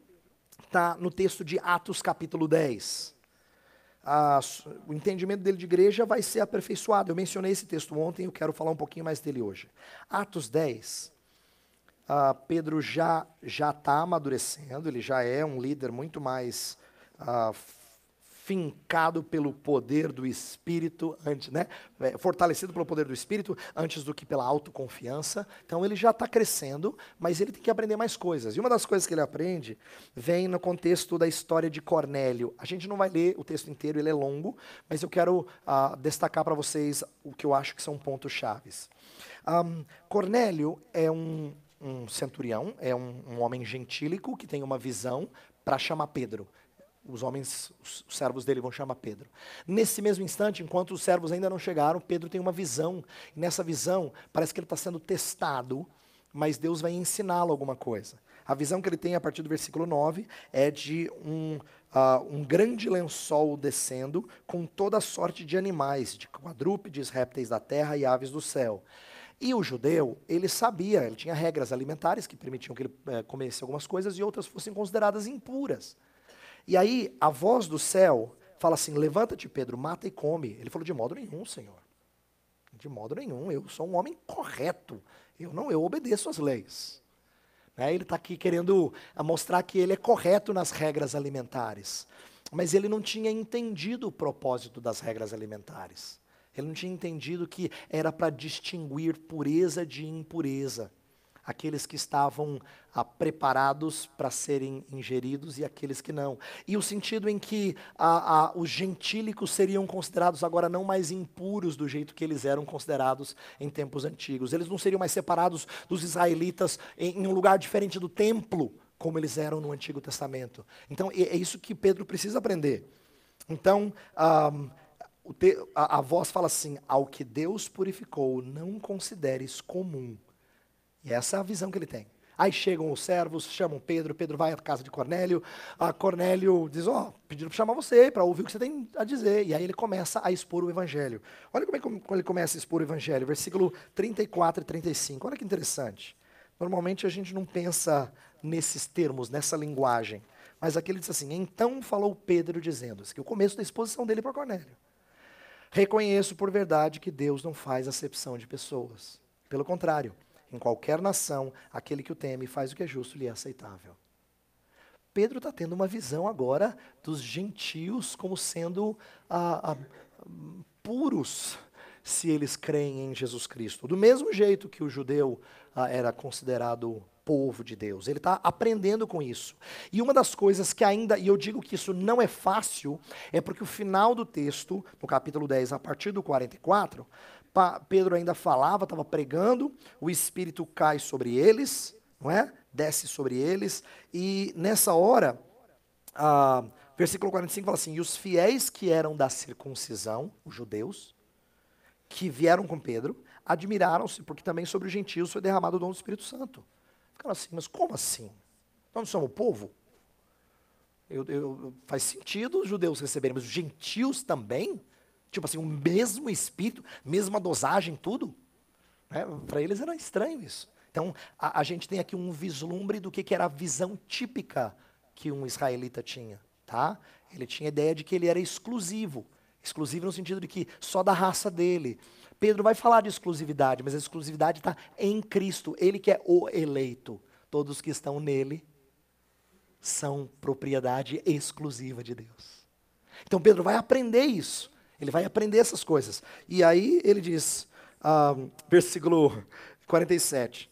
está no texto de Atos capítulo 10. Ah, o entendimento dele de igreja vai ser aperfeiçoado. Eu mencionei esse texto ontem, eu quero falar um pouquinho mais dele hoje. Atos 10, ah, Pedro já já está amadurecendo, ele já é um líder muito mais ah, fincado pelo poder do Espírito, antes, né? É, fortalecido pelo poder do Espírito, antes do que pela autoconfiança. Então ele já está crescendo, mas ele tem que aprender mais coisas. E uma das coisas que ele aprende vem no contexto da história de Cornélio. A gente não vai ler o texto inteiro, ele é longo, mas eu quero ah, destacar para vocês o que eu acho que são pontos chaves. Um, Cornélio é um, um centurião, é um, um homem gentílico que tem uma visão para chamar Pedro os homens, os servos dele vão chamar Pedro. Nesse mesmo instante, enquanto os servos ainda não chegaram, Pedro tem uma visão. E nessa visão, parece que ele está sendo testado mas Deus vai ensiná-lo alguma coisa. A visão que ele tem a partir do versículo 9 é de um, uh, um grande lençol descendo com toda sorte de animais, de quadrúpedes, répteis da terra e aves do céu. E o judeu, ele sabia, ele tinha regras alimentares que permitiam que ele é, comesse algumas coisas e outras fossem consideradas impuras. E aí, a voz do céu fala assim: Levanta-te, Pedro, mata e come. Ele falou: De modo nenhum, Senhor. De modo nenhum, eu sou um homem correto. Eu não, eu obedeço às leis. Né? Ele está aqui querendo mostrar que ele é correto nas regras alimentares. Mas ele não tinha entendido o propósito das regras alimentares. Ele não tinha entendido que era para distinguir pureza de impureza. Aqueles que estavam ah, preparados para serem ingeridos e aqueles que não. E o sentido em que ah, ah, os gentílicos seriam considerados agora não mais impuros do jeito que eles eram considerados em tempos antigos. Eles não seriam mais separados dos israelitas em, em um lugar diferente do templo, como eles eram no Antigo Testamento. Então, é, é isso que Pedro precisa aprender. Então, te, a, a voz fala assim: ao que Deus purificou, não consideres comum. E essa é a visão que ele tem. Aí chegam os servos, chamam Pedro, Pedro vai à casa de Cornélio, a Cornélio diz, ó, oh, pediram para chamar você, para ouvir o que você tem a dizer. E aí ele começa a expor o evangelho. Olha como, é, como ele começa a expor o evangelho, versículo 34 e 35. Olha que interessante. Normalmente a gente não pensa nesses termos, nessa linguagem. Mas aqui ele diz assim, então falou Pedro dizendo, que é o começo da exposição dele para Cornélio. Reconheço por verdade que Deus não faz acepção de pessoas. Pelo contrário, em qualquer nação, aquele que o teme faz o que é justo e é aceitável. Pedro está tendo uma visão agora dos gentios como sendo ah, ah, puros se eles creem em Jesus Cristo. Do mesmo jeito que o judeu ah, era considerado povo de Deus. Ele está aprendendo com isso. E uma das coisas que ainda, e eu digo que isso não é fácil, é porque o final do texto, no capítulo 10, a partir do 44, Pedro ainda falava, estava pregando, o Espírito cai sobre eles, não é? Desce sobre eles, e nessa hora, ah, versículo 45 fala assim: E os fiéis que eram da circuncisão, os judeus, que vieram com Pedro, admiraram-se, porque também sobre os gentios foi derramado o dom do Espírito Santo. Ficaram assim, mas como assim? Nós não somos o povo? Eu, eu, faz sentido os judeus receberem, mas os gentios também? Tipo assim, o mesmo espírito, mesma dosagem, tudo? Né? Para eles era estranho isso. Então, a, a, gente tem aqui um vislumbre do que, que era a visão típica que um israelita tinha. Tá? Ele tinha a ideia de que ele era exclusivo. Exclusivo no sentido de que só da raça dele. Pedro vai falar de exclusividade, mas a exclusividade está em Cristo. Ele que é o eleito. Todos que estão nele são propriedade exclusiva de Deus. Então Pedro vai aprender isso. Ele vai aprender essas coisas. E aí ele diz, ah, versículo 47.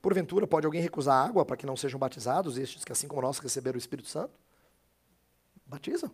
Porventura, pode alguém recusar água para que não sejam batizados, estes que assim como nós receberam o Espírito Santo? Batiza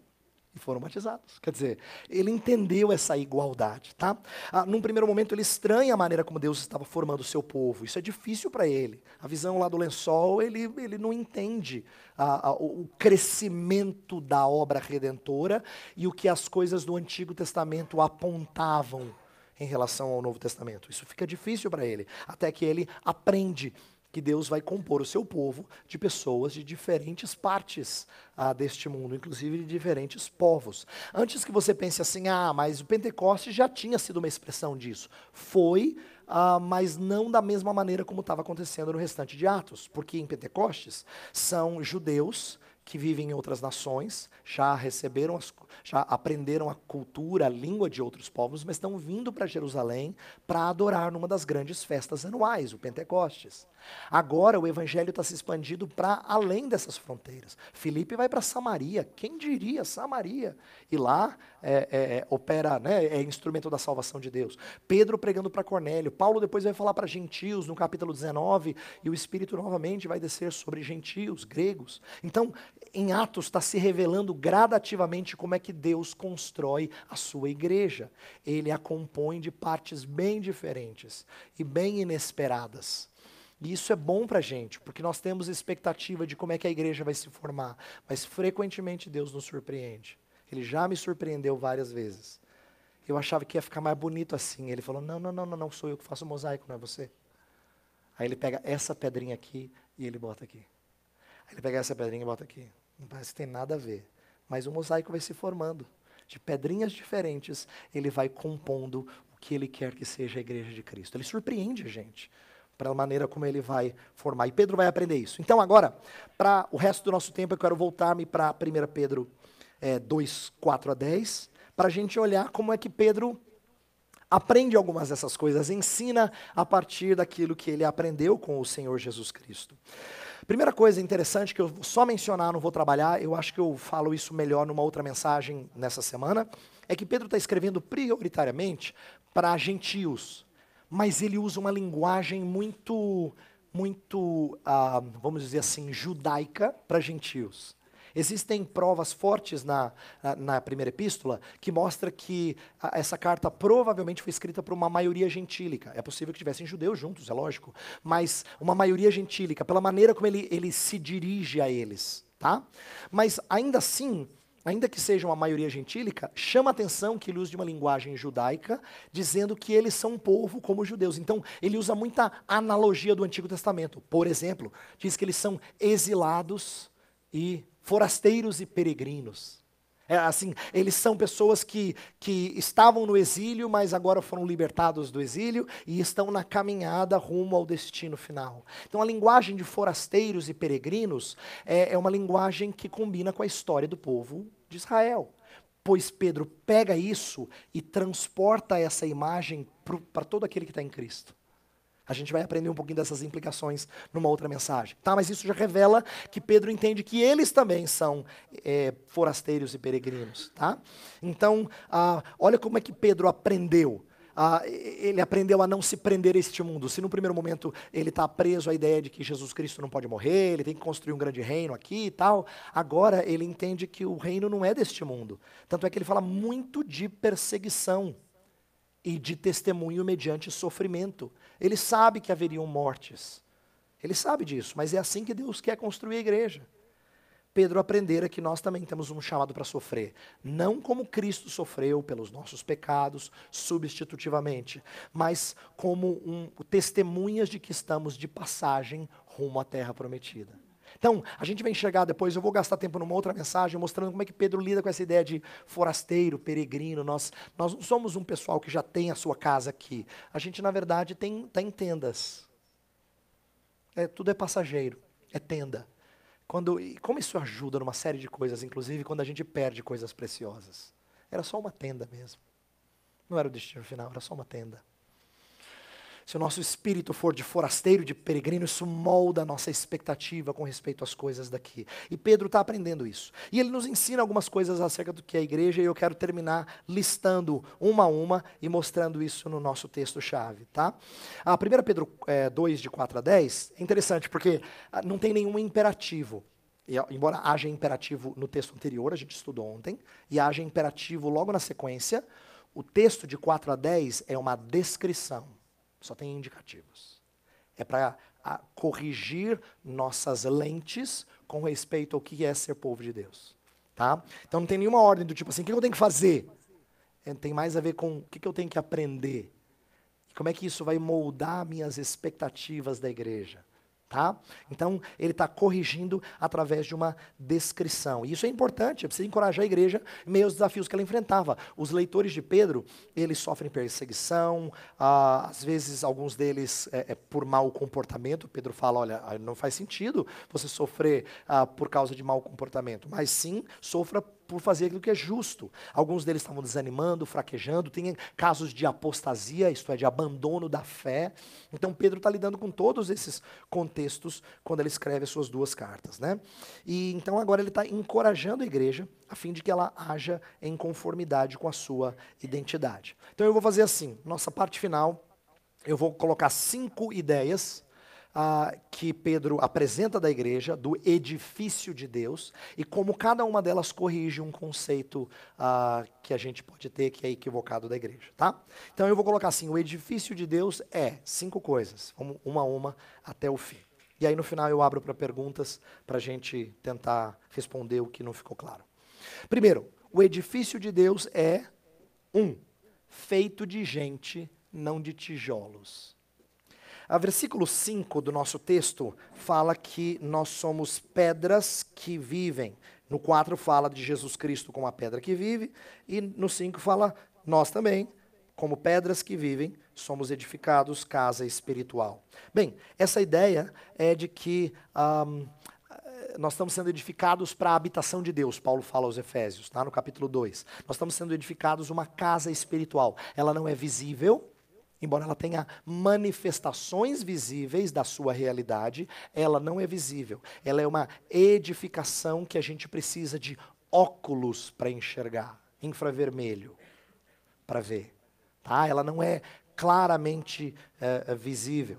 e foram batizados. Quer dizer, ele entendeu essa igualdade, tá? Ah, num primeiro momento ele estranha a maneira como Deus estava formando o seu povo. Isso é difícil para ele. A visão lá do lençol, ele, ele não entende ah, ah, o crescimento da obra redentora e o que as coisas do Antigo Testamento apontavam em relação ao Novo Testamento. Isso fica difícil para ele, até que ele aprende que Deus vai compor o seu povo de pessoas de diferentes partes ah, deste mundo, inclusive de diferentes povos. Antes que você pense assim, ah, mas o Pentecostes já tinha sido uma expressão disso. Foi, ah, mas não da mesma maneira como estava acontecendo no restante de Atos, porque em Pentecostes são judeus que vivem em outras nações, já receberam, as, já aprenderam a cultura, a língua de outros povos, mas estão vindo para Jerusalém para adorar numa das grandes festas anuais, o Pentecostes. Agora o evangelho está se expandindo para além dessas fronteiras. Filipe vai para Samaria, quem diria Samaria? E lá é, é, é, opera, né, é instrumento da salvação de Deus. Pedro pregando para Cornélio. Paulo depois vai falar para gentios no capítulo 19, e o Espírito novamente vai descer sobre gentios, gregos. Então, em Atos está se revelando gradativamente como é que Deus constrói a sua igreja. Ele a compõe de partes bem diferentes e bem inesperadas. E isso é bom para a gente, porque nós temos expectativa de como é que a igreja vai se formar, mas frequentemente Deus nos surpreende. Ele já me surpreendeu várias vezes. Eu achava que ia ficar mais bonito assim. Ele falou: Não, não, não, não, não sou eu que faço o mosaico, não é você. Aí ele pega essa pedrinha aqui e ele bota aqui. Aí ele pega essa pedrinha e bota aqui. Não parece que tem nada a ver. Mas o mosaico vai se formando. De pedrinhas diferentes, ele vai compondo o que ele quer que seja a igreja de Cristo. Ele surpreende a gente para a maneira como ele vai formar. E Pedro vai aprender isso. Então, agora, para o resto do nosso tempo, eu quero voltar-me para 1 Pedro é, 2, 4 a 10, para a gente olhar como é que Pedro aprende algumas dessas coisas, ensina a partir daquilo que ele aprendeu com o Senhor Jesus Cristo. Primeira coisa interessante que eu só mencionar, não vou trabalhar, eu acho que eu falo isso melhor numa outra mensagem nessa semana, é que Pedro está escrevendo prioritariamente para gentios, mas ele usa uma linguagem muito, muito, ah, vamos dizer assim, judaica para gentios. Existem provas fortes na, na primeira epístola que mostra que essa carta provavelmente foi escrita por uma maioria gentílica. É possível que tivessem judeus juntos, é lógico, mas uma maioria gentílica, pela maneira como ele, ele se dirige a eles. Tá? Mas ainda assim, ainda que seja uma maioria gentílica, chama atenção que ele usa de uma linguagem judaica, dizendo que eles são um povo como os judeus. Então, ele usa muita analogia do Antigo Testamento. Por exemplo, diz que eles são exilados e forasteiros e peregrinos. É assim, eles são pessoas que, que estavam no exílio, mas agora foram libertados do exílio e estão na caminhada rumo ao destino final. Então, a linguagem de forasteiros e peregrinos é, é uma linguagem que combina com a história do povo de Israel. Pois Pedro pega isso e transporta essa imagem para todo aquele que está em Cristo. A gente vai aprender um pouquinho dessas implicações numa outra mensagem. Tá? Mas isso já revela que Pedro entende que eles também são é, forasteiros e peregrinos. Tá? Então, ah, olha como é que Pedro aprendeu. Ah, ele aprendeu a não se prender a este mundo. Se no primeiro momento ele está preso à ideia de que Jesus Cristo não pode morrer, ele tem que construir um grande reino aqui e tal, agora ele entende que o reino não é deste mundo. Tanto é que ele fala muito de perseguição e de testemunho mediante sofrimento. Ele sabe que haveriam mortes. Ele sabe disso, mas é assim que Deus quer construir a igreja. Pedro aprendera que nós também temos um chamado para sofrer, não como Cristo sofreu pelos nossos pecados substitutivamente, mas como um, testemunhas de que estamos de passagem rumo à terra prometida. Então, a gente vai enxergar depois, eu vou gastar tempo numa outra mensagem, mostrando como é que Pedro lida com essa ideia de forasteiro, peregrino. Nós, nós não somos um pessoal que já tem a sua casa aqui. A gente, na verdade, tem, tem tendas. É, tudo é passageiro, é tenda. Quando, e como isso ajuda numa série de coisas, inclusive quando a gente perde coisas preciosas. Era só uma tenda mesmo. Não era o destino final, era só uma tenda. Se o nosso espírito for de forasteiro, de peregrino, isso molda a nossa expectativa com respeito às coisas daqui. E Pedro está aprendendo isso. E ele nos ensina algumas coisas acerca do que é a igreja, e eu quero terminar listando uma a uma e mostrando isso no nosso texto-chave. Tá? A 1 Pedro é, 2, de 4 a 10, é interessante, porque ah, não tem nenhum imperativo. E, embora haja imperativo no texto anterior, a gente estudou ontem, e haja imperativo logo na sequência, o texto de 4 a 10 é uma descrição. Só tem indicativos. É para corrigir nossas lentes com respeito ao que é ser povo de Deus. Tá? Então não tem nenhuma ordem do tipo assim, o que eu tenho que fazer? É, tem mais a ver com o que eu tenho que aprender. Como é que isso vai moldar minhas expectativas da igreja? Tá? Então, ele está corrigindo através de uma descrição. E isso é importante, é preciso encorajar a igreja em meio aos desafios que ela enfrentava. Os leitores de Pedro, eles sofrem perseguição, ah, às vezes alguns deles é, é, por mau comportamento. Pedro fala, olha, não faz sentido você sofrer ah, por causa de mau comportamento, mas sim sofra por fazer aquilo que é justo. Alguns deles estavam desanimando, fraquejando, tem casos de apostasia, isto é, de abandono da fé. Então Pedro está lidando com todos esses contextos quando ele escreve as suas duas cartas. Né? E então agora ele está encorajando a igreja a fim de que ela haja em conformidade com a sua identidade. Então eu vou fazer assim, nossa parte final, eu vou colocar cinco ideias ah, que Pedro apresenta da igreja, do edifício de Deus, e como cada uma delas corrige um conceito ah, que a gente pode ter que é equivocado da igreja, tá? Então eu vou colocar assim: o edifício de Deus é cinco coisas, vamos uma a uma até o fim. E aí no final eu abro para perguntas para a gente tentar responder o que não ficou claro. Primeiro, o edifício de Deus é um feito de gente, não de tijolos. A versículo 5 do nosso texto fala que nós somos pedras que vivem. No 4 fala de Jesus Cristo como a pedra que vive, e no 5 fala nós também, como pedras que vivem, somos edificados casa espiritual. Bem, essa ideia é de que um, nós estamos sendo edificados para a habitação de Deus, Paulo fala aos Efésios, tá? no capítulo 2. Nós estamos sendo edificados uma casa espiritual. Ela não é visível, embora ela tenha manifestações visíveis da sua realidade, ela não é visível. Ela é uma edificação que a gente precisa de óculos para enxergar, infravermelho, para ver. Tá? Ela não é claramente é, visível.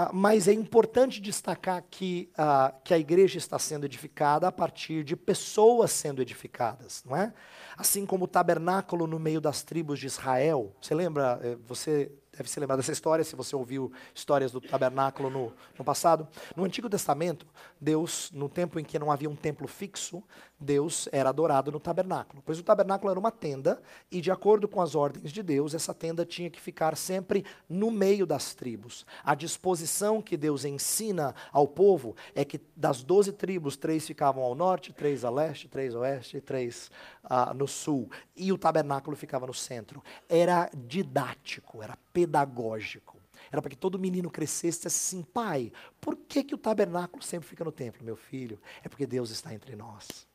Ah, mas é importante destacar que, ah, que a igreja está sendo edificada a partir de pessoas sendo edificadas, não é? Assim como o tabernáculo no meio das tribos de Israel. Você lembra, eh, você deve se lembrar dessa história, se você ouviu histórias do tabernáculo no, no passado. No Antigo Testamento, Deus, no tempo em que não havia um templo fixo, Deus era adorado no tabernáculo. Pois o tabernáculo era uma tenda, e de acordo com as ordens de Deus, essa tenda tinha que ficar sempre no meio das tribos. A disposição que Deus ensina ao povo é que das doze tribos, três ficavam ao norte, três a leste, três a oeste, três uh, no sul. E o tabernáculo ficava no centro. Era didático, era pedagógico. Era para que todo menino crescesse assim, pai, por que, que o tabernáculo sempre fica no templo, meu filho? É porque Deus está entre nós.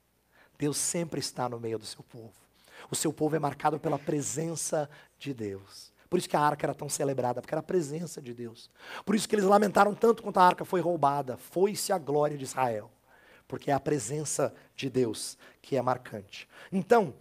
Deus sempre está no meio do seu povo. O seu povo é marcado pela presença de Deus. Por isso que a arca era tão celebrada, porque era a presença de Deus. Por isso que eles lamentaram tanto quando a arca foi roubada. Foi-se a glória de Israel. Porque é a presença de Deus que é marcante. Então,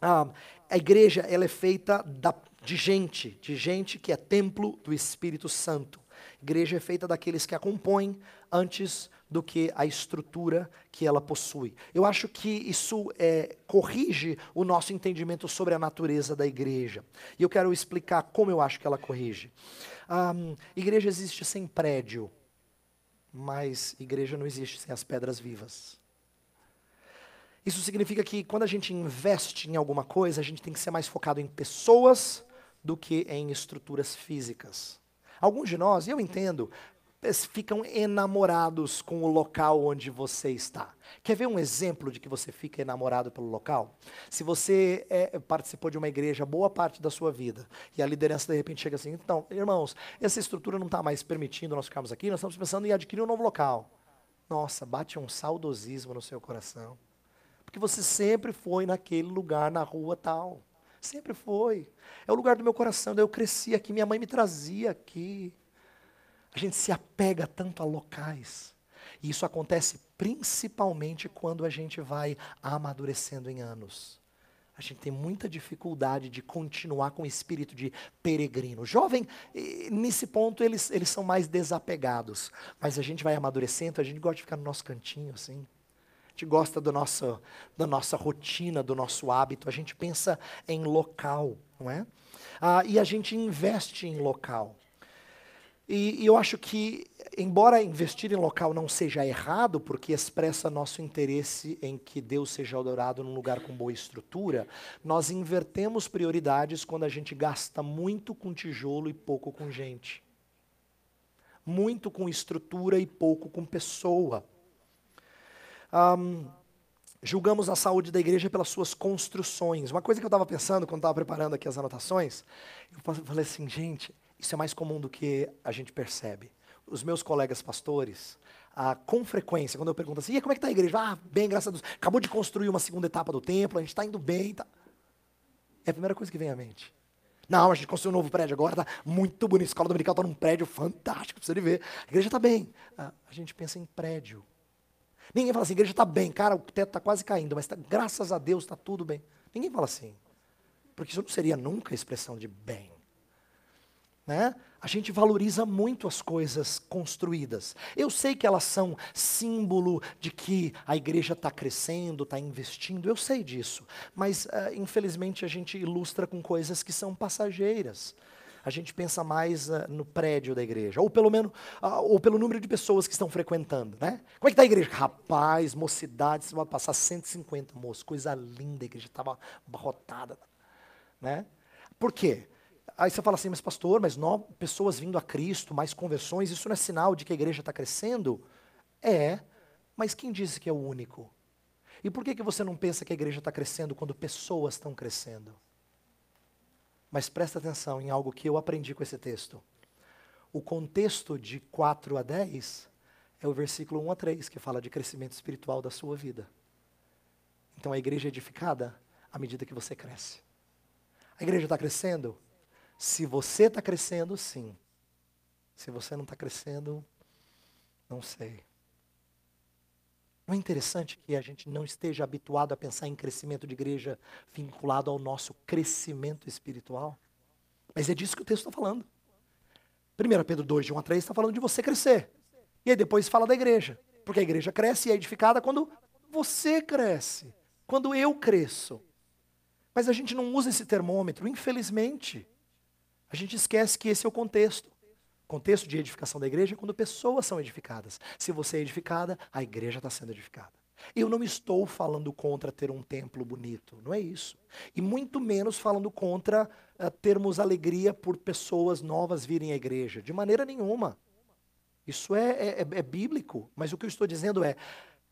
a, a igreja ela é feita da, de gente, de gente que é templo do Espírito Santo. Igreja é feita daqueles que a compõem antes do que a estrutura que ela possui. Eu acho que isso é, corrige o nosso entendimento sobre a natureza da igreja. E eu quero explicar como eu acho que ela corrige. A igreja existe sem prédio, mas igreja não existe sem as pedras vivas. Isso significa que quando a gente investe em alguma coisa, a gente tem que ser mais focado em pessoas do que em estruturas físicas. Alguns de nós, e eu entendo, ficam enamorados com o local onde você está. Quer ver um exemplo de que você fica enamorado pelo local? Se você é, participou de uma igreja boa parte da sua vida e a liderança de repente chega assim, então, irmãos, essa estrutura não está mais permitindo nós ficarmos aqui, nós estamos pensando em adquirir um novo local. Nossa, bate um saudosismo no seu coração. Porque você sempre foi naquele lugar, na rua tal. Sempre foi. É o lugar do meu coração. Eu cresci aqui, minha mãe me trazia aqui. A gente se apega tanto a locais. E isso acontece principalmente quando a gente vai amadurecendo em anos. A gente tem muita dificuldade de continuar com o espírito de peregrino. Jovem, nesse ponto, eles, eles são mais desapegados. Mas a gente vai amadurecendo, a gente gosta de ficar no nosso cantinho, assim. Gente gosta do nosso, da nossa rotina, do nosso hábito. A gente pensa em local, não é? Ah, e a gente investe em local. E, e, eu acho que, embora investir em local não seja errado, porque expressa nosso interesse em que Deus seja adorado num lugar com boa estrutura, nós invertemos prioridades quando a gente gasta muito com tijolo e pouco com gente. Muito com estrutura e pouco com pessoa. Um, julgamos a saúde da igreja pelas suas construções. Uma coisa que eu estava pensando quando estava preparando aqui as anotações, eu falei assim, gente, isso é mais comum do que a gente percebe. Os meus colegas pastores, ah, com frequência, quando eu pergunto assim, e como é que está a igreja? Ah, bem, graças a Deus. Acabou de construir uma segunda etapa do templo, a gente está indo bem. Tá. É a primeira coisa que vem à mente. Não, a gente construiu um novo prédio agora, está muito bonito. A escola dominical está num prédio fantástico, precisa de ver. A igreja está bem. Ah, a gente pensa em prédio. Ninguém fala assim, a igreja está bem, cara, o teto está quase caindo, mas tá, graças a Deus está tudo bem. Ninguém fala assim. Porque isso não seria nunca expressão de bem. Né? A gente valoriza muito as coisas construídas. Eu sei que elas são símbolo de que a igreja está crescendo, está investindo, eu sei disso. Mas, uh, infelizmente, a gente ilustra com coisas que são passageiras. A gente pensa mais uh, no prédio da igreja, ou pelo menos, uh, ou pelo número de pessoas que estão frequentando, né? Como é que está a igreja? Rapaz, mocidade, você vai passar 150 moços, coisa linda, a igreja estava abarrotada, né? Por quê? Aí você fala assim, mas pastor, mas no, pessoas vindo a Cristo, mais conversões, isso não é sinal de que a igreja está crescendo? É, mas quem disse que é o único? E por que, que você não pensa que a igreja está crescendo quando pessoas estão crescendo? Mas presta atenção em algo que eu aprendi com esse texto. O contexto de 4 a 10 é o versículo 1 a 3, que fala de crescimento espiritual da sua vida. Então a igreja é edificada à medida que você cresce. A igreja está crescendo? Se você está crescendo, sim. Se você não está crescendo, não sei. Não é interessante que a gente não esteja habituado a pensar em crescimento de igreja vinculado ao nosso crescimento espiritual? Mas é disso que o texto está falando. 1 Pedro 2, de 1 a 3, está falando de você crescer. E aí depois fala da igreja. Porque a igreja cresce e é edificada quando você cresce. Quando eu cresço. Mas a gente não usa esse termômetro, infelizmente. A gente esquece que esse é o contexto. Contexto de edificação da igreja é quando pessoas são edificadas. Se você é edificada, a igreja está sendo edificada. Eu não estou falando contra ter um templo bonito, não é isso. E muito menos falando contra uh, termos alegria por pessoas novas virem à igreja. De maneira nenhuma. Isso é, é, é, é bíblico. Mas o que eu estou dizendo é: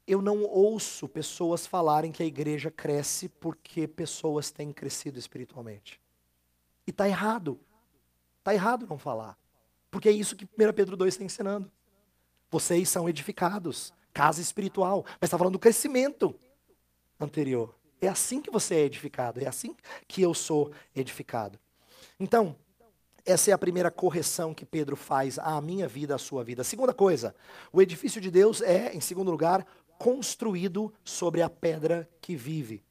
eu não ouço pessoas falarem que a igreja cresce porque pessoas têm crescido espiritualmente. E está errado. Está errado não falar. Porque é isso que 1 Pedro 2 está ensinando. Vocês são edificados, casa espiritual. Mas está falando do crescimento anterior. É assim que você é edificado, é assim que eu sou edificado. Então, essa é a primeira correção que Pedro faz à minha vida, à sua vida. segunda coisa, o edifício de Deus é, em segundo lugar, construído sobre a pedra que vive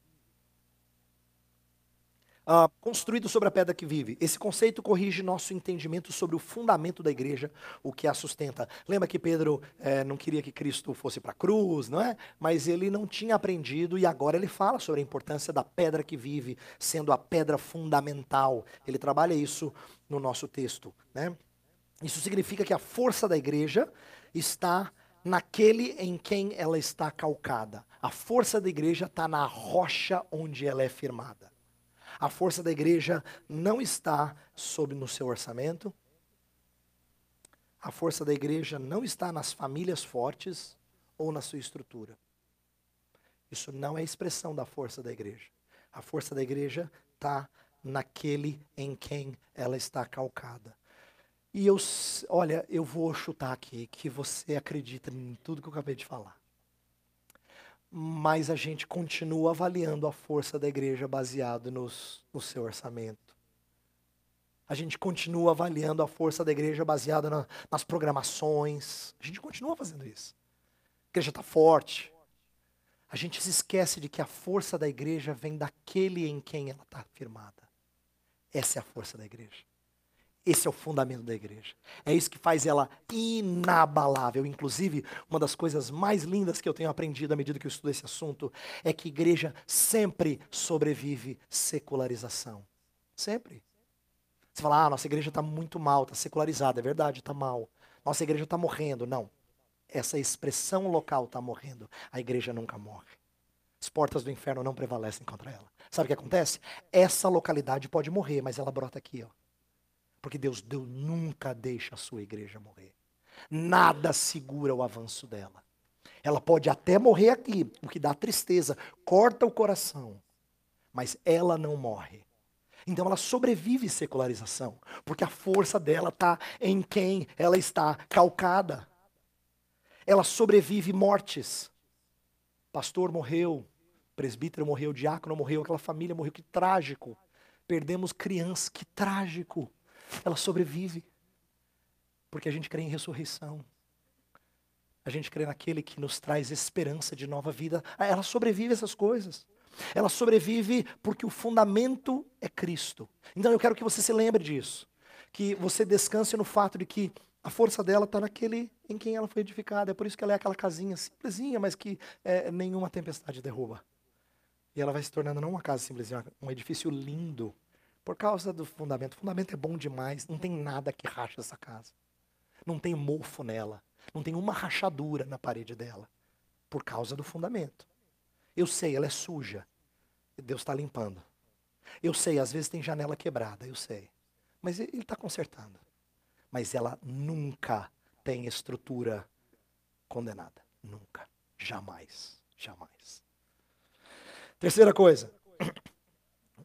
uh, construído sobre a pedra que vive. Esse conceito corrige nosso entendimento sobre o fundamento da igreja, o que a sustenta. Lembra que Pedro eh, não queria que Cristo fosse para a cruz, não é? Mas ele não tinha aprendido e agora ele fala sobre a importância da pedra que vive, sendo a pedra fundamental. Ele trabalha isso no nosso texto, né? Isso significa que a força da igreja está naquele em quem ela está calcada. A força da igreja está na rocha onde ela é firmada. A força da igreja não está sobre no seu orçamento. A força da igreja não está nas famílias fortes ou na sua estrutura. Isso não é expressão da força da igreja. A força da igreja está naquele em quem ela está calcada. E eu, olha, eu vou chutar aqui que você acredita em tudo que eu acabei de falar mas a gente continua avaliando a força da igreja baseado nos, no seu orçamento. A gente continua avaliando a força da igreja baseada na, nas programações. A gente continua fazendo isso. A igreja está forte. A gente se esquece de que a força da igreja vem daquele em quem ela está firmada. Essa é a força da igreja. Esse é o fundamento da igreja. É isso que faz ela inabalável. Inclusive, uma das coisas mais lindas que eu tenho aprendido à medida que eu estudo esse assunto é que igreja sempre sobrevive secularização. Sempre. Você fala, ah, nossa igreja está muito mal, está secularizada. É verdade, está mal. Nossa igreja está morrendo. Não. Essa expressão local está morrendo. A igreja nunca morre. As portas do inferno não prevalecem contra ela. Sabe o que acontece? Essa localidade pode morrer, mas ela brota aqui, ó. Porque Deus, Deus nunca deixa a sua igreja morrer. Nada segura o avanço dela. Ela pode até morrer aqui, o que dá tristeza, corta o coração. Mas ela não morre. Então ela sobrevive secularização, porque a força dela está em quem ela está calcada. Ela sobrevive mortes. Pastor morreu, presbítero morreu, diácono morreu, aquela família morreu, que trágico. Perdemos crianças, que trágico ela sobrevive. Porque a gente crê em ressurreição. A gente crê naquele que nos traz esperança de nova vida. Ah, ela sobrevive a essas coisas. Ela sobrevive porque o fundamento é Cristo. Então eu quero que você se lembre disso. Que você descanse no fato de que a força dela está naquele em quem ela foi edificada. É por isso que ela é aquela casinha simplesinha, mas que é, nenhuma tempestade derruba. E ela vai se tornando não uma casa simplesinha, um edifício lindo, por causa do fundamento. O fundamento é bom demais. Não tem nada que racha essa casa. Não tem mofo nela. Não tem uma rachadura na parede dela. Por causa do fundamento. Eu sei, ela é suja. Deus está limpando. Eu sei, às vezes tem janela quebrada, eu sei. Mas ele está consertando. Mas ela nunca tem estrutura condenada. Nunca. Jamais. Jamais. Terceira coisa.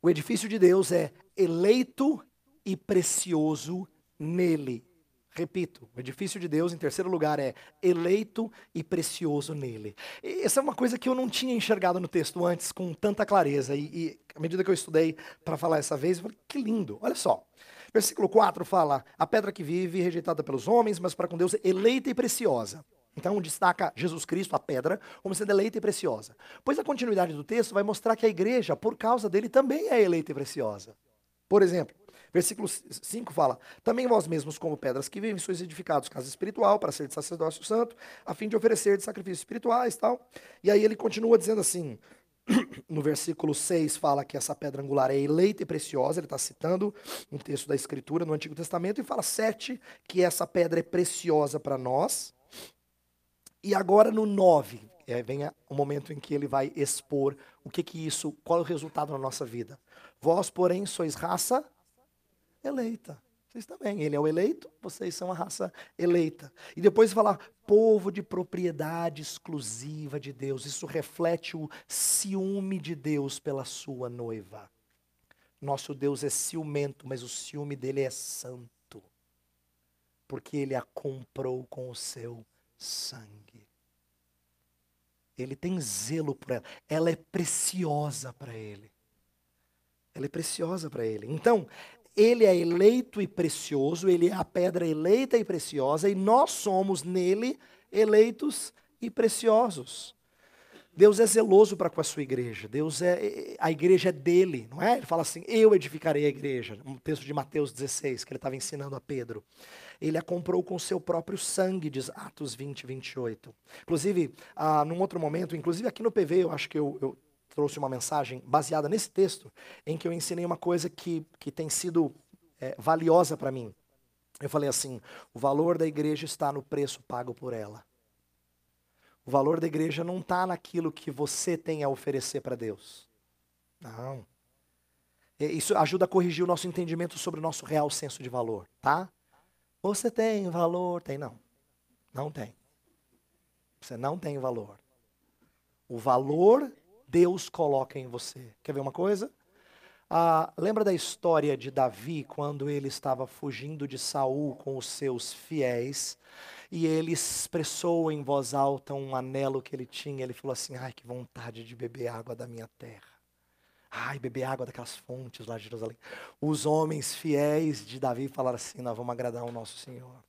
O edifício de Deus é eleito e precioso nele. Repito, o edifício de Deus, em terceiro lugar, é eleito e precioso nele. E essa é uma coisa que eu não tinha enxergado no texto antes com tanta clareza. E, e à medida que eu estudei para falar essa vez, eu falei, que lindo. Olha só. Versículo 4 fala: A pedra que vive, rejeitada pelos homens, mas para com Deus, eleita e preciosa. Então destaca Jesus Cristo, a pedra, como sendo eleita e preciosa. Pois a continuidade do texto vai mostrar que a igreja, por causa dele, também é eleita e preciosa. Por exemplo, Versículo 5 fala: Também vós mesmos, como pedras que vivem, sois edificados casa espiritual para ser de sacerdócio santo, a fim de oferecer de sacrifícios espirituais tal. E aí ele continua dizendo assim: no versículo 6 fala que essa pedra angular é eleita e preciosa, ele está citando um texto da Escritura no Antigo Testamento, e fala 7 que essa pedra é preciosa para nós. E agora no 9, é, vem o momento em que ele vai expor o que que isso, qual é o resultado na nossa vida. Vós, porém, sois raça eleita. Vocês também. Ele é o eleito, vocês são a raça eleita. E depois falar povo de propriedade exclusiva de Deus. Isso reflete o ciúme de Deus pela sua noiva. Nosso Deus é ciumento, mas o ciúme dele é santo. Porque ele a comprou com o seu sangue. Ele tem zelo por ela. Ela é preciosa para ele. Ela é preciosa para ele. Então, ele é eleito e precioso, ele é a pedra eleita e preciosa, e nós somos nele eleitos e preciosos. Deus é zeloso para com a sua igreja. Deus é a igreja é dele, não é? Ele fala assim: "Eu edificarei a igreja". Um texto de Mateus 16 que ele estava ensinando a Pedro. Ele a comprou com seu próprio sangue, diz Atos 20, 28. Inclusive, ah, num outro momento, inclusive aqui no PV, eu acho que eu, eu trouxe uma mensagem baseada nesse texto, em que eu ensinei uma coisa que, que tem sido é, valiosa para mim. Eu falei assim: o valor da igreja está no preço pago por ela. O valor da igreja não está naquilo que você tem a oferecer para Deus. Não. Isso ajuda a corrigir o nosso entendimento sobre o nosso real senso de valor, tá? Você tem valor? Tem não. Não tem. Você não tem valor. O valor Deus coloca em você. Quer ver uma coisa? Ah, lembra da história de Davi quando ele estava fugindo de Saul com os seus fiéis e ele expressou em voz alta um anelo que ele tinha. Ele falou assim: "Ai, que vontade de beber água da minha terra. Ai, beber água daquelas fontes lá de Jerusalém." Os homens fiéis de Davi falaram assim: "Nós vamos agradar o nosso Senhor."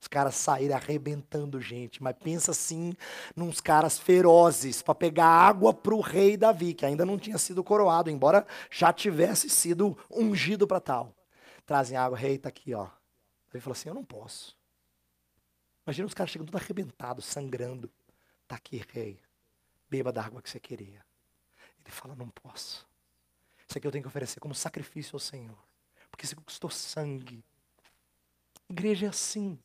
Os caras saíram arrebentando gente. Mas pensa assim, nos caras ferozes para pegar água para o rei Davi, que ainda não tinha sido coroado, embora já tivesse sido ungido para tal. Trazem água, rei está aqui, ó. Ele falou assim: Eu não posso. Imagina os caras chegando tudo arrebentados, sangrando. Está aqui, rei. Beba da água que você queria. Ele fala: Não posso. Isso aqui eu tenho que oferecer como sacrifício ao Senhor. Porque isso custou sangue. Igreja é assim.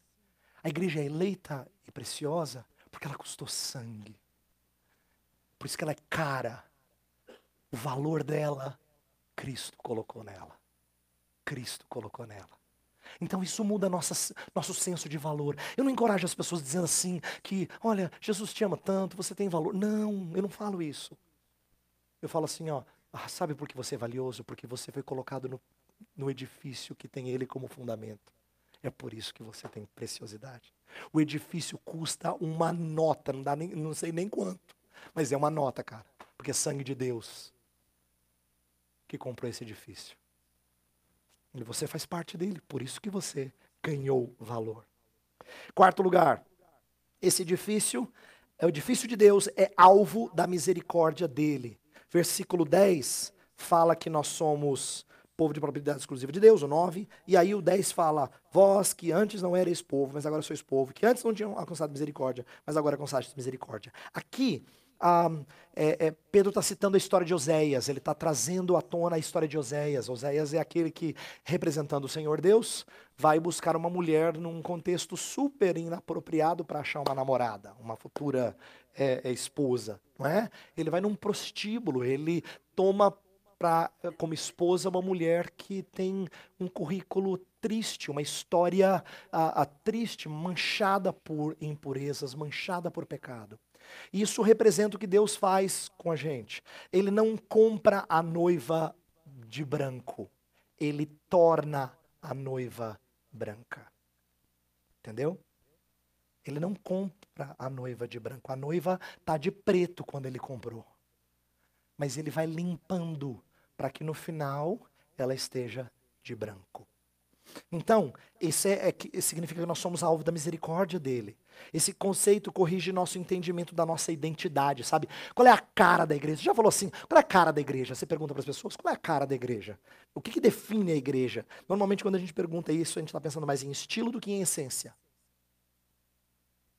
A igreja é eleita e preciosa porque ela custou sangue. Por isso que ela é cara. O valor dela, Cristo colocou nela. Cristo colocou nela. Então isso muda nossa, nosso senso de valor. Eu não encorajo as pessoas dizendo assim que, olha, Jesus te ama tanto, você tem valor. Não, eu não falo isso. Eu falo assim, ó, ah, sabe por que você é valioso? Porque você foi colocado no, no edifício que tem ele como fundamento. É por isso que você tem preciosidade. O edifício custa uma nota, não, dá nem, não sei nem quanto, mas é uma nota, cara. Porque é sangue de Deus que comprou esse edifício. E você faz parte dele, por isso que você ganhou valor. Quarto lugar, esse edifício é o edifício de Deus, é alvo da misericórdia dele. Versículo 10 fala que nós somos povo de propriedade exclusiva de Deus, o 9. E aí o 10 fala: Vós que antes não erais povo, mas agora sois povo, que antes não tinham alcançado misericórdia, mas agora alcançaste misericórdia. Aqui, ah, é, é, Pedro está citando a história de Oséias, ele está trazendo à tona a história de Oséias. Oséias é aquele que, representando o Senhor Deus, vai buscar uma mulher num contexto super inapropriado para achar uma namorada, uma futura é, é, esposa. Não é? Ele vai num prostíbulo, ele toma para como esposa uma mulher que tem um currículo triste, uma história a, a, triste, manchada por impurezas, manchada por pecado. Isso representa o que Deus faz com a gente. Ele não compra a noiva de branco, ele torna a noiva branca. Entendeu? Ele não compra a noiva de branco. A noiva tá de preto quando ele comprou. Mas ele vai limpando para que no final ela esteja de branco. Então, isso é, é, significa que nós somos alvo da misericórdia dele. Esse conceito corrige nosso entendimento da nossa identidade, sabe? Qual é a cara da igreja? Você já falou assim, qual é a cara da igreja? Você pergunta para as pessoas, qual é a cara da igreja? O que, que define a igreja? Normalmente, quando a gente pergunta isso, a gente está pensando mais em estilo do que em essência.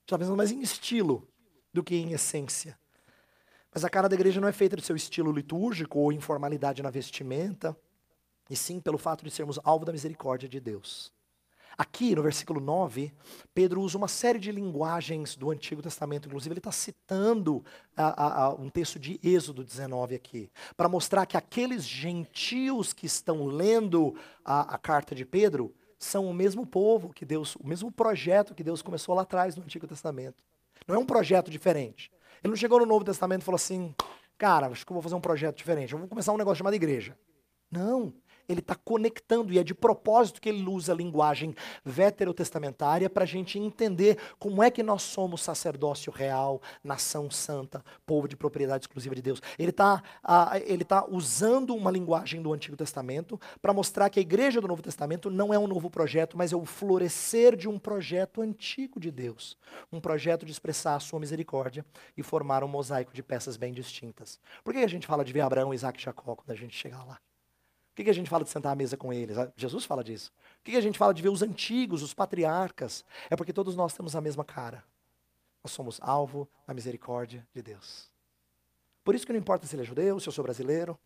Pensando mais em estilo do que em essência. Mas a cara da igreja não é feita do seu estilo litúrgico ou informalidade na vestimenta, e sim pelo fato de sermos alvo da misericórdia de Deus. Aqui no versículo 9, Pedro usa uma série de linguagens do Antigo Testamento, inclusive ele está citando a, a, a, um texto de Êxodo 19 aqui, para mostrar que aqueles gentios que estão lendo a, carta de Pedro são o mesmo povo que Deus, o mesmo projeto que Deus começou lá atrás no Antigo Testamento. Não é um projeto diferente. Ele não chegou no Novo Testamento e falou assim, cara, acho que eu vou fazer um projeto diferente, eu vou começar um negócio chamado igreja. Não ele está conectando, e é de propósito que ele usa a linguagem veterotestamentária para a gente entender como é que nós somos sacerdócio real, nação santa, povo de propriedade exclusiva de Deus. Ele está uh, tá usando uma linguagem do Antigo Testamento para mostrar que a igreja do Novo Testamento não é um novo projeto, mas é o florescer de um projeto antigo de Deus. Um projeto de expressar a sua misericórdia e formar um mosaico de peças bem distintas. Por que a gente fala de ver Abraão, Isaac e Jacó quando a gente chegar lá? Que, que a gente fala de sentar à mesa com eles? Ah, Jesus fala disso. O que, que a gente fala de ver os antigos, os patriarcas? É porque todos nós temos a mesma cara. Nós somos alvo da misericórdia de Deus. Por isso que não importa se ele é judeu, se eu sou brasileiro,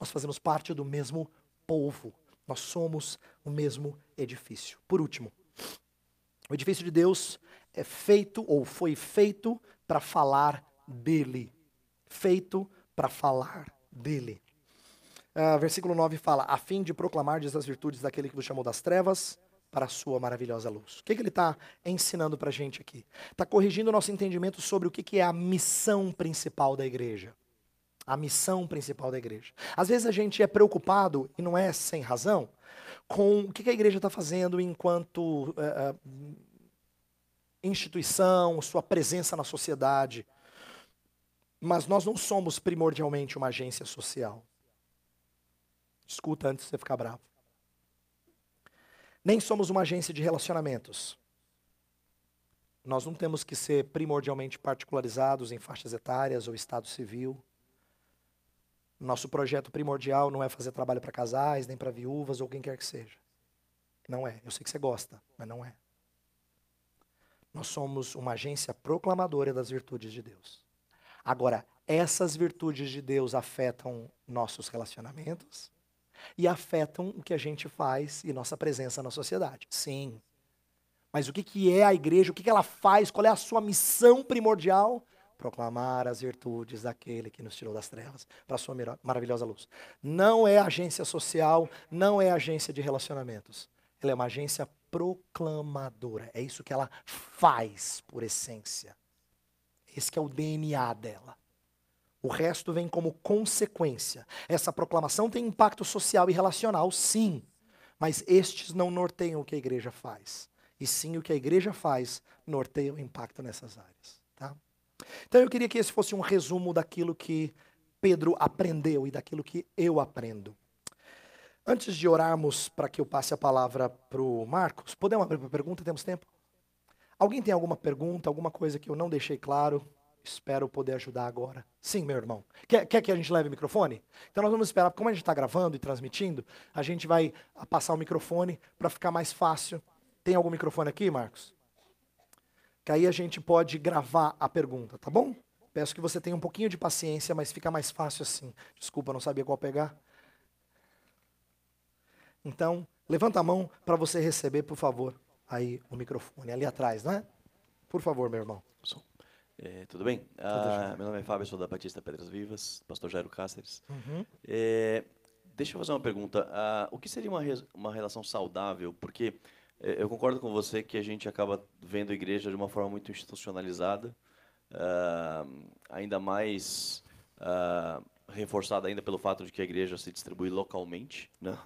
nós fazemos parte do mesmo povo. Nós somos o mesmo edifício. Por último, o edifício de Deus é feito ou foi feito para falar dele. Feito para falar dele. Uh, versículo 9 fala: a fim de proclamar as virtudes daquele que vos chamou das trevas para a sua maravilhosa luz. O que, que ele está ensinando para a gente aqui? Está corrigindo o nosso entendimento sobre o que, que é a missão principal da igreja. A missão principal da igreja. Às vezes a gente é preocupado, e não é sem razão, com o que, que a igreja está fazendo enquanto uh, uh, instituição, sua presença na sociedade. Mas nós não somos primordialmente uma agência social. Escuta antes de você ficar bravo. Nem somos uma agência de relacionamentos. Nós não temos que ser primordialmente particularizados em faixas etárias ou estado civil. Nosso projeto primordial não é fazer trabalho para casais, nem para viúvas ou quem quer que seja. Não é. Eu sei que você gosta, mas não é. Nós somos uma agência proclamadora das virtudes de Deus. Agora, essas virtudes de Deus afetam nossos relacionamentos, e afetam o que a gente faz e nossa presença na sociedade. Sim. Mas o que, que é a igreja? O que, que ela faz? Qual é a sua missão primordial? Proclamar as virtudes daquele que nos tirou das trevas para a sua maravilhosa luz. Não é agência social, não é agência de relacionamentos. Ela é uma agência proclamadora. É isso que ela faz por essência. Esse é o DNA dela. O resto vem como consequência. Essa proclamação tem impacto social e relacional, sim, mas estes não norteiam o que a igreja faz. E sim, o que a igreja faz norteia o impacto nessas áreas. Tá? Então eu queria que esse fosse um resumo daquilo que Pedro aprendeu e daquilo que eu aprendo. Antes de orarmos para que eu passe a palavra para o Marcos, podemos abrir para pergunta? Temos tempo? Alguém tem alguma pergunta, alguma coisa que eu não deixei claro? Espero poder ajudar agora. Sim, meu irmão. Quer, quer que a gente leve o microfone? Então nós vamos esperar, como a gente está gravando e transmitindo, a gente vai passar o microfone para ficar mais fácil. Tem algum microfone aqui, Marcos? Que aí a gente pode gravar a pergunta, tá bom? Peço que você tenha um pouquinho de paciência, mas fica mais fácil assim. Desculpa, não sabia qual pegar. Então, levanta a mão para você receber, por favor, aí o microfone ali atrás, né? Por favor, meu irmão. É, tudo bem? Ah, meu nome é Fábio, sou da Batista Pedras Vivas, pastor Jairo Cáceres. Uhum. É, deixa eu fazer uma pergunta. Ah, o que seria uma, uma relação saudável? Porque é, eu concordo com você que a gente acaba vendo a igreja de uma forma muito institucionalizada, ah, ainda mais ah, reforçada ainda pelo fato de que a igreja se distribui localmente. Né?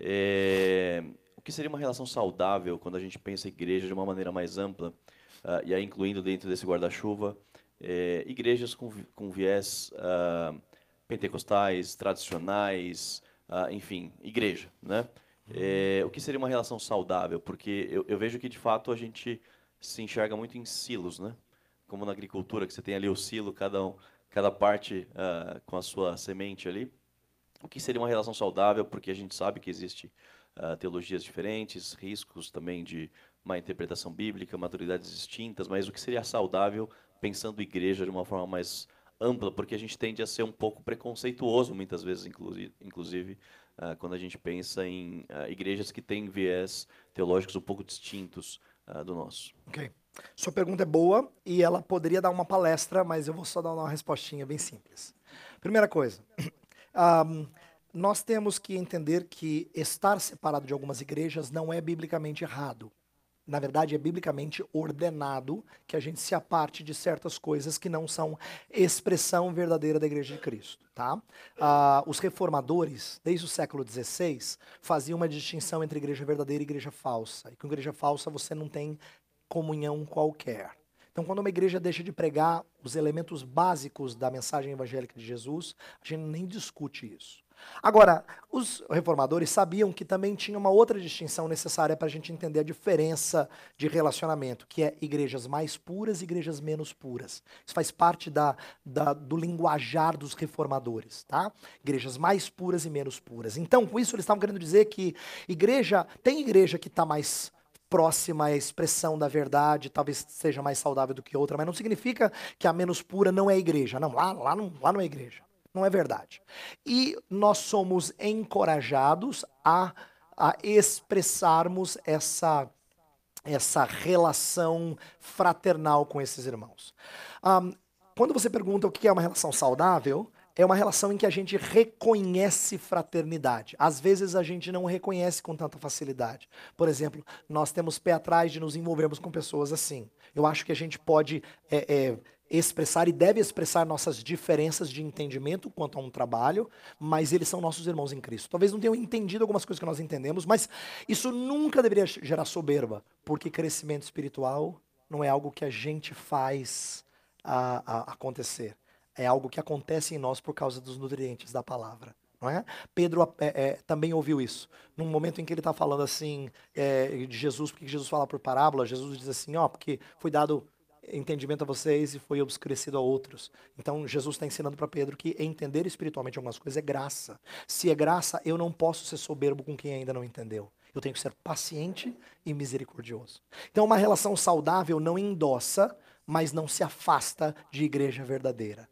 É, o que seria uma relação saudável quando a gente pensa em igreja de uma maneira mais ampla, ah, e aí incluindo dentro desse guarda-chuva é, igrejas com, com viés ah, pentecostais, tradicionais, ah, enfim, igreja, né? É, o que seria uma relação saudável? Porque eu, eu vejo que de fato a gente se enxerga muito em silos, né? Como na agricultura, que você tem ali o silo, cada, um, cada parte ah, com a sua semente ali. O que seria uma relação saudável? Porque a gente sabe que existe teologias diferentes, riscos também de má interpretação bíblica, maturidades distintas, mas o que seria saudável pensando igreja de uma forma mais ampla, porque a gente tende a ser um pouco preconceituoso muitas vezes, inclusive, ah, quando a gente pensa em ah, igrejas que têm viés teológicos um pouco distintos ah, do nosso. Ok. Sua pergunta é boa e ela poderia dar uma palestra, mas eu vou só dar uma respostinha bem simples. Primeira coisa, ahm, nós temos que entender que estar separado de algumas igrejas não é biblicamente errado. Na verdade, é biblicamente ordenado que a gente se aparte de certas coisas que não são expressão verdadeira da Igreja de Cristo. Tá? Ah, os reformadores, desde o século XVI, faziam uma distinção entre igreja verdadeira e igreja falsa. E com igreja falsa você não tem comunhão qualquer. Então, quando uma igreja deixa de pregar os elementos básicos da mensagem evangélica de Jesus, a gente nem discute isso. Agora, os reformadores sabiam que também tinha uma outra distinção necessária para a gente entender a diferença de relacionamento, que é igrejas mais puras e igrejas menos puras. Isso faz parte da, da- do linguajar dos reformadores, tá? Igrejas mais puras e menos puras. Então, com isso, eles estavam querendo dizer que igreja, tem igreja que está mais próxima à expressão da verdade, talvez seja mais saudável do que outra, mas não significa que a menos pura não é igreja. Não, lá, lá, não, lá não é igreja. Não é verdade. E nós somos encorajados a, a expressarmos essa, essa relação fraternal com esses irmãos. Ahn, quando você pergunta o que é uma relação saudável, é uma relação em que a gente reconhece fraternidade. Às vezes a gente não reconhece com tanta facilidade. Por exemplo, nós temos pé atrás de nos envolvermos com pessoas assim. Eu acho que a gente pode é, é, expressar e deve expressar nossas diferenças de entendimento quanto a um trabalho, mas eles são nossos irmãos em Cristo. Talvez não tenham entendido algumas coisas que nós entendemos, mas isso nunca deveria gerar soberba, porque crescimento espiritual não é algo que a gente faz a- a- acontecer. É algo que acontece em nós por causa dos nutrientes da palavra. Não é? Pedro é, é, também ouviu isso. Num momento em que ele está falando assim é, de Jesus, porque Jesus fala por parábola, Jesus diz assim, ó, porque foi dado entendimento a vocês e foi obscurecido a outros. Então Jesus está ensinando para Pedro que entender espiritualmente algumas coisas é graça. Se é graça, eu não posso ser soberbo com quem ainda não entendeu. Eu tenho que ser paciente e misericordioso. Então uma relação saudável não endossa, mas não se afasta de igreja verdadeira.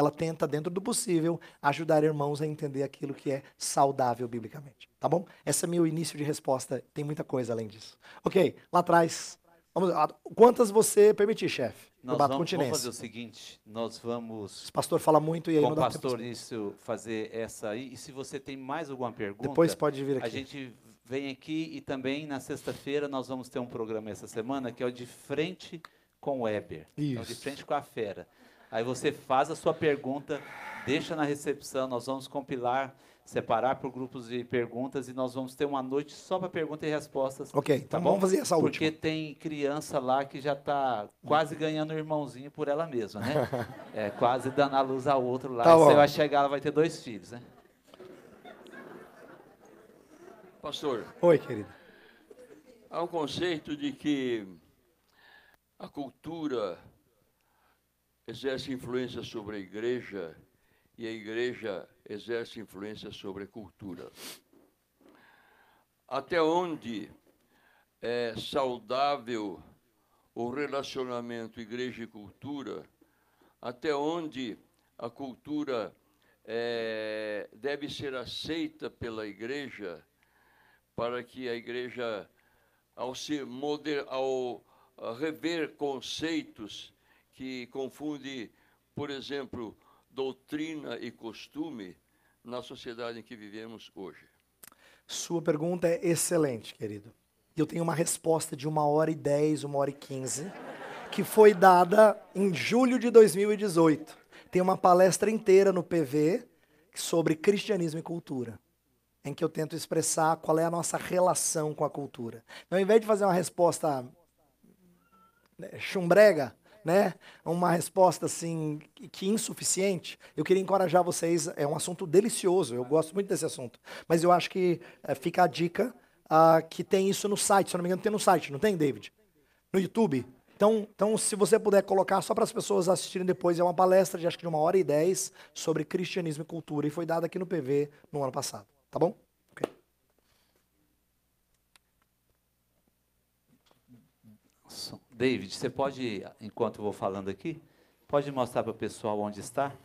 Ela tenta, dentro do possível, ajudar irmãos a entender aquilo que é saudável biblicamente. Tá bom? Esse é meu início de resposta. Tem muita coisa além disso. Ok, lá atrás. Vamos, quantas você permitir, chefe? Nós bato vamos, vamos fazer o seguinte, nós vamos, Esse pastor fala muito e aí com não o dá tempo. pastor nisso, fazer essa aí. E se você tem mais alguma pergunta, Depois pode vir aqui. a gente vem aqui e também na sexta-feira nós vamos ter um programa essa semana que é o de frente com o Weber. É o de Isso. frente com a fera. Aí você faz a sua pergunta, deixa na recepção, nós vamos compilar, separar por grupos de perguntas e nós vamos ter uma noite só para perguntas e respostas. Ok, então tá bom? vamos fazer essa Porque última. tem criança lá que já está quase ganhando o irmãozinho por ela mesma, né? É, quase dando a luz ao outro lá. Tá você vai chegar, ela vai ter dois filhos, né? Pastor, Oi, querido. há um conceito de que a cultura exerce influência sobre a igreja e a igreja exerce influência sobre a cultura. Até onde é saudável o relacionamento igreja e cultura? Até onde a cultura eh, deve ser aceita pela igreja? para que a igreja, ao, se moder, ao rever conceitos que confunde, por exemplo, doutrina e costume na sociedade em que vivemos hoje? Sua pergunta é excelente, querido. Eu tenho uma resposta de uma hora e dez, uma hora e quinze, que foi dada em julho de 2018. Tem uma palestra inteira no PV sobre cristianismo e cultura, em que eu tento expressar qual é a nossa relação com a cultura. Então, ao invés de fazer uma resposta né, chumbrega, né, uma resposta assim que insuficiente, eu queria encorajar vocês. É um assunto delicioso, eu gosto muito desse assunto, mas eu acho que é, fica a dica uh, que tem isso no site. Se eu não me engano, tem no site, não tem, David? No YouTube. Então, então, se você puder colocar só para as pessoas assistirem depois, é uma palestra de acho que de uma hora e dez sobre cristianismo e cultura e foi dada aqui no PV no ano passado. Tá bom? Okay. David, você pode, enquanto eu vou falando aqui, pode mostrar para o pessoal onde está?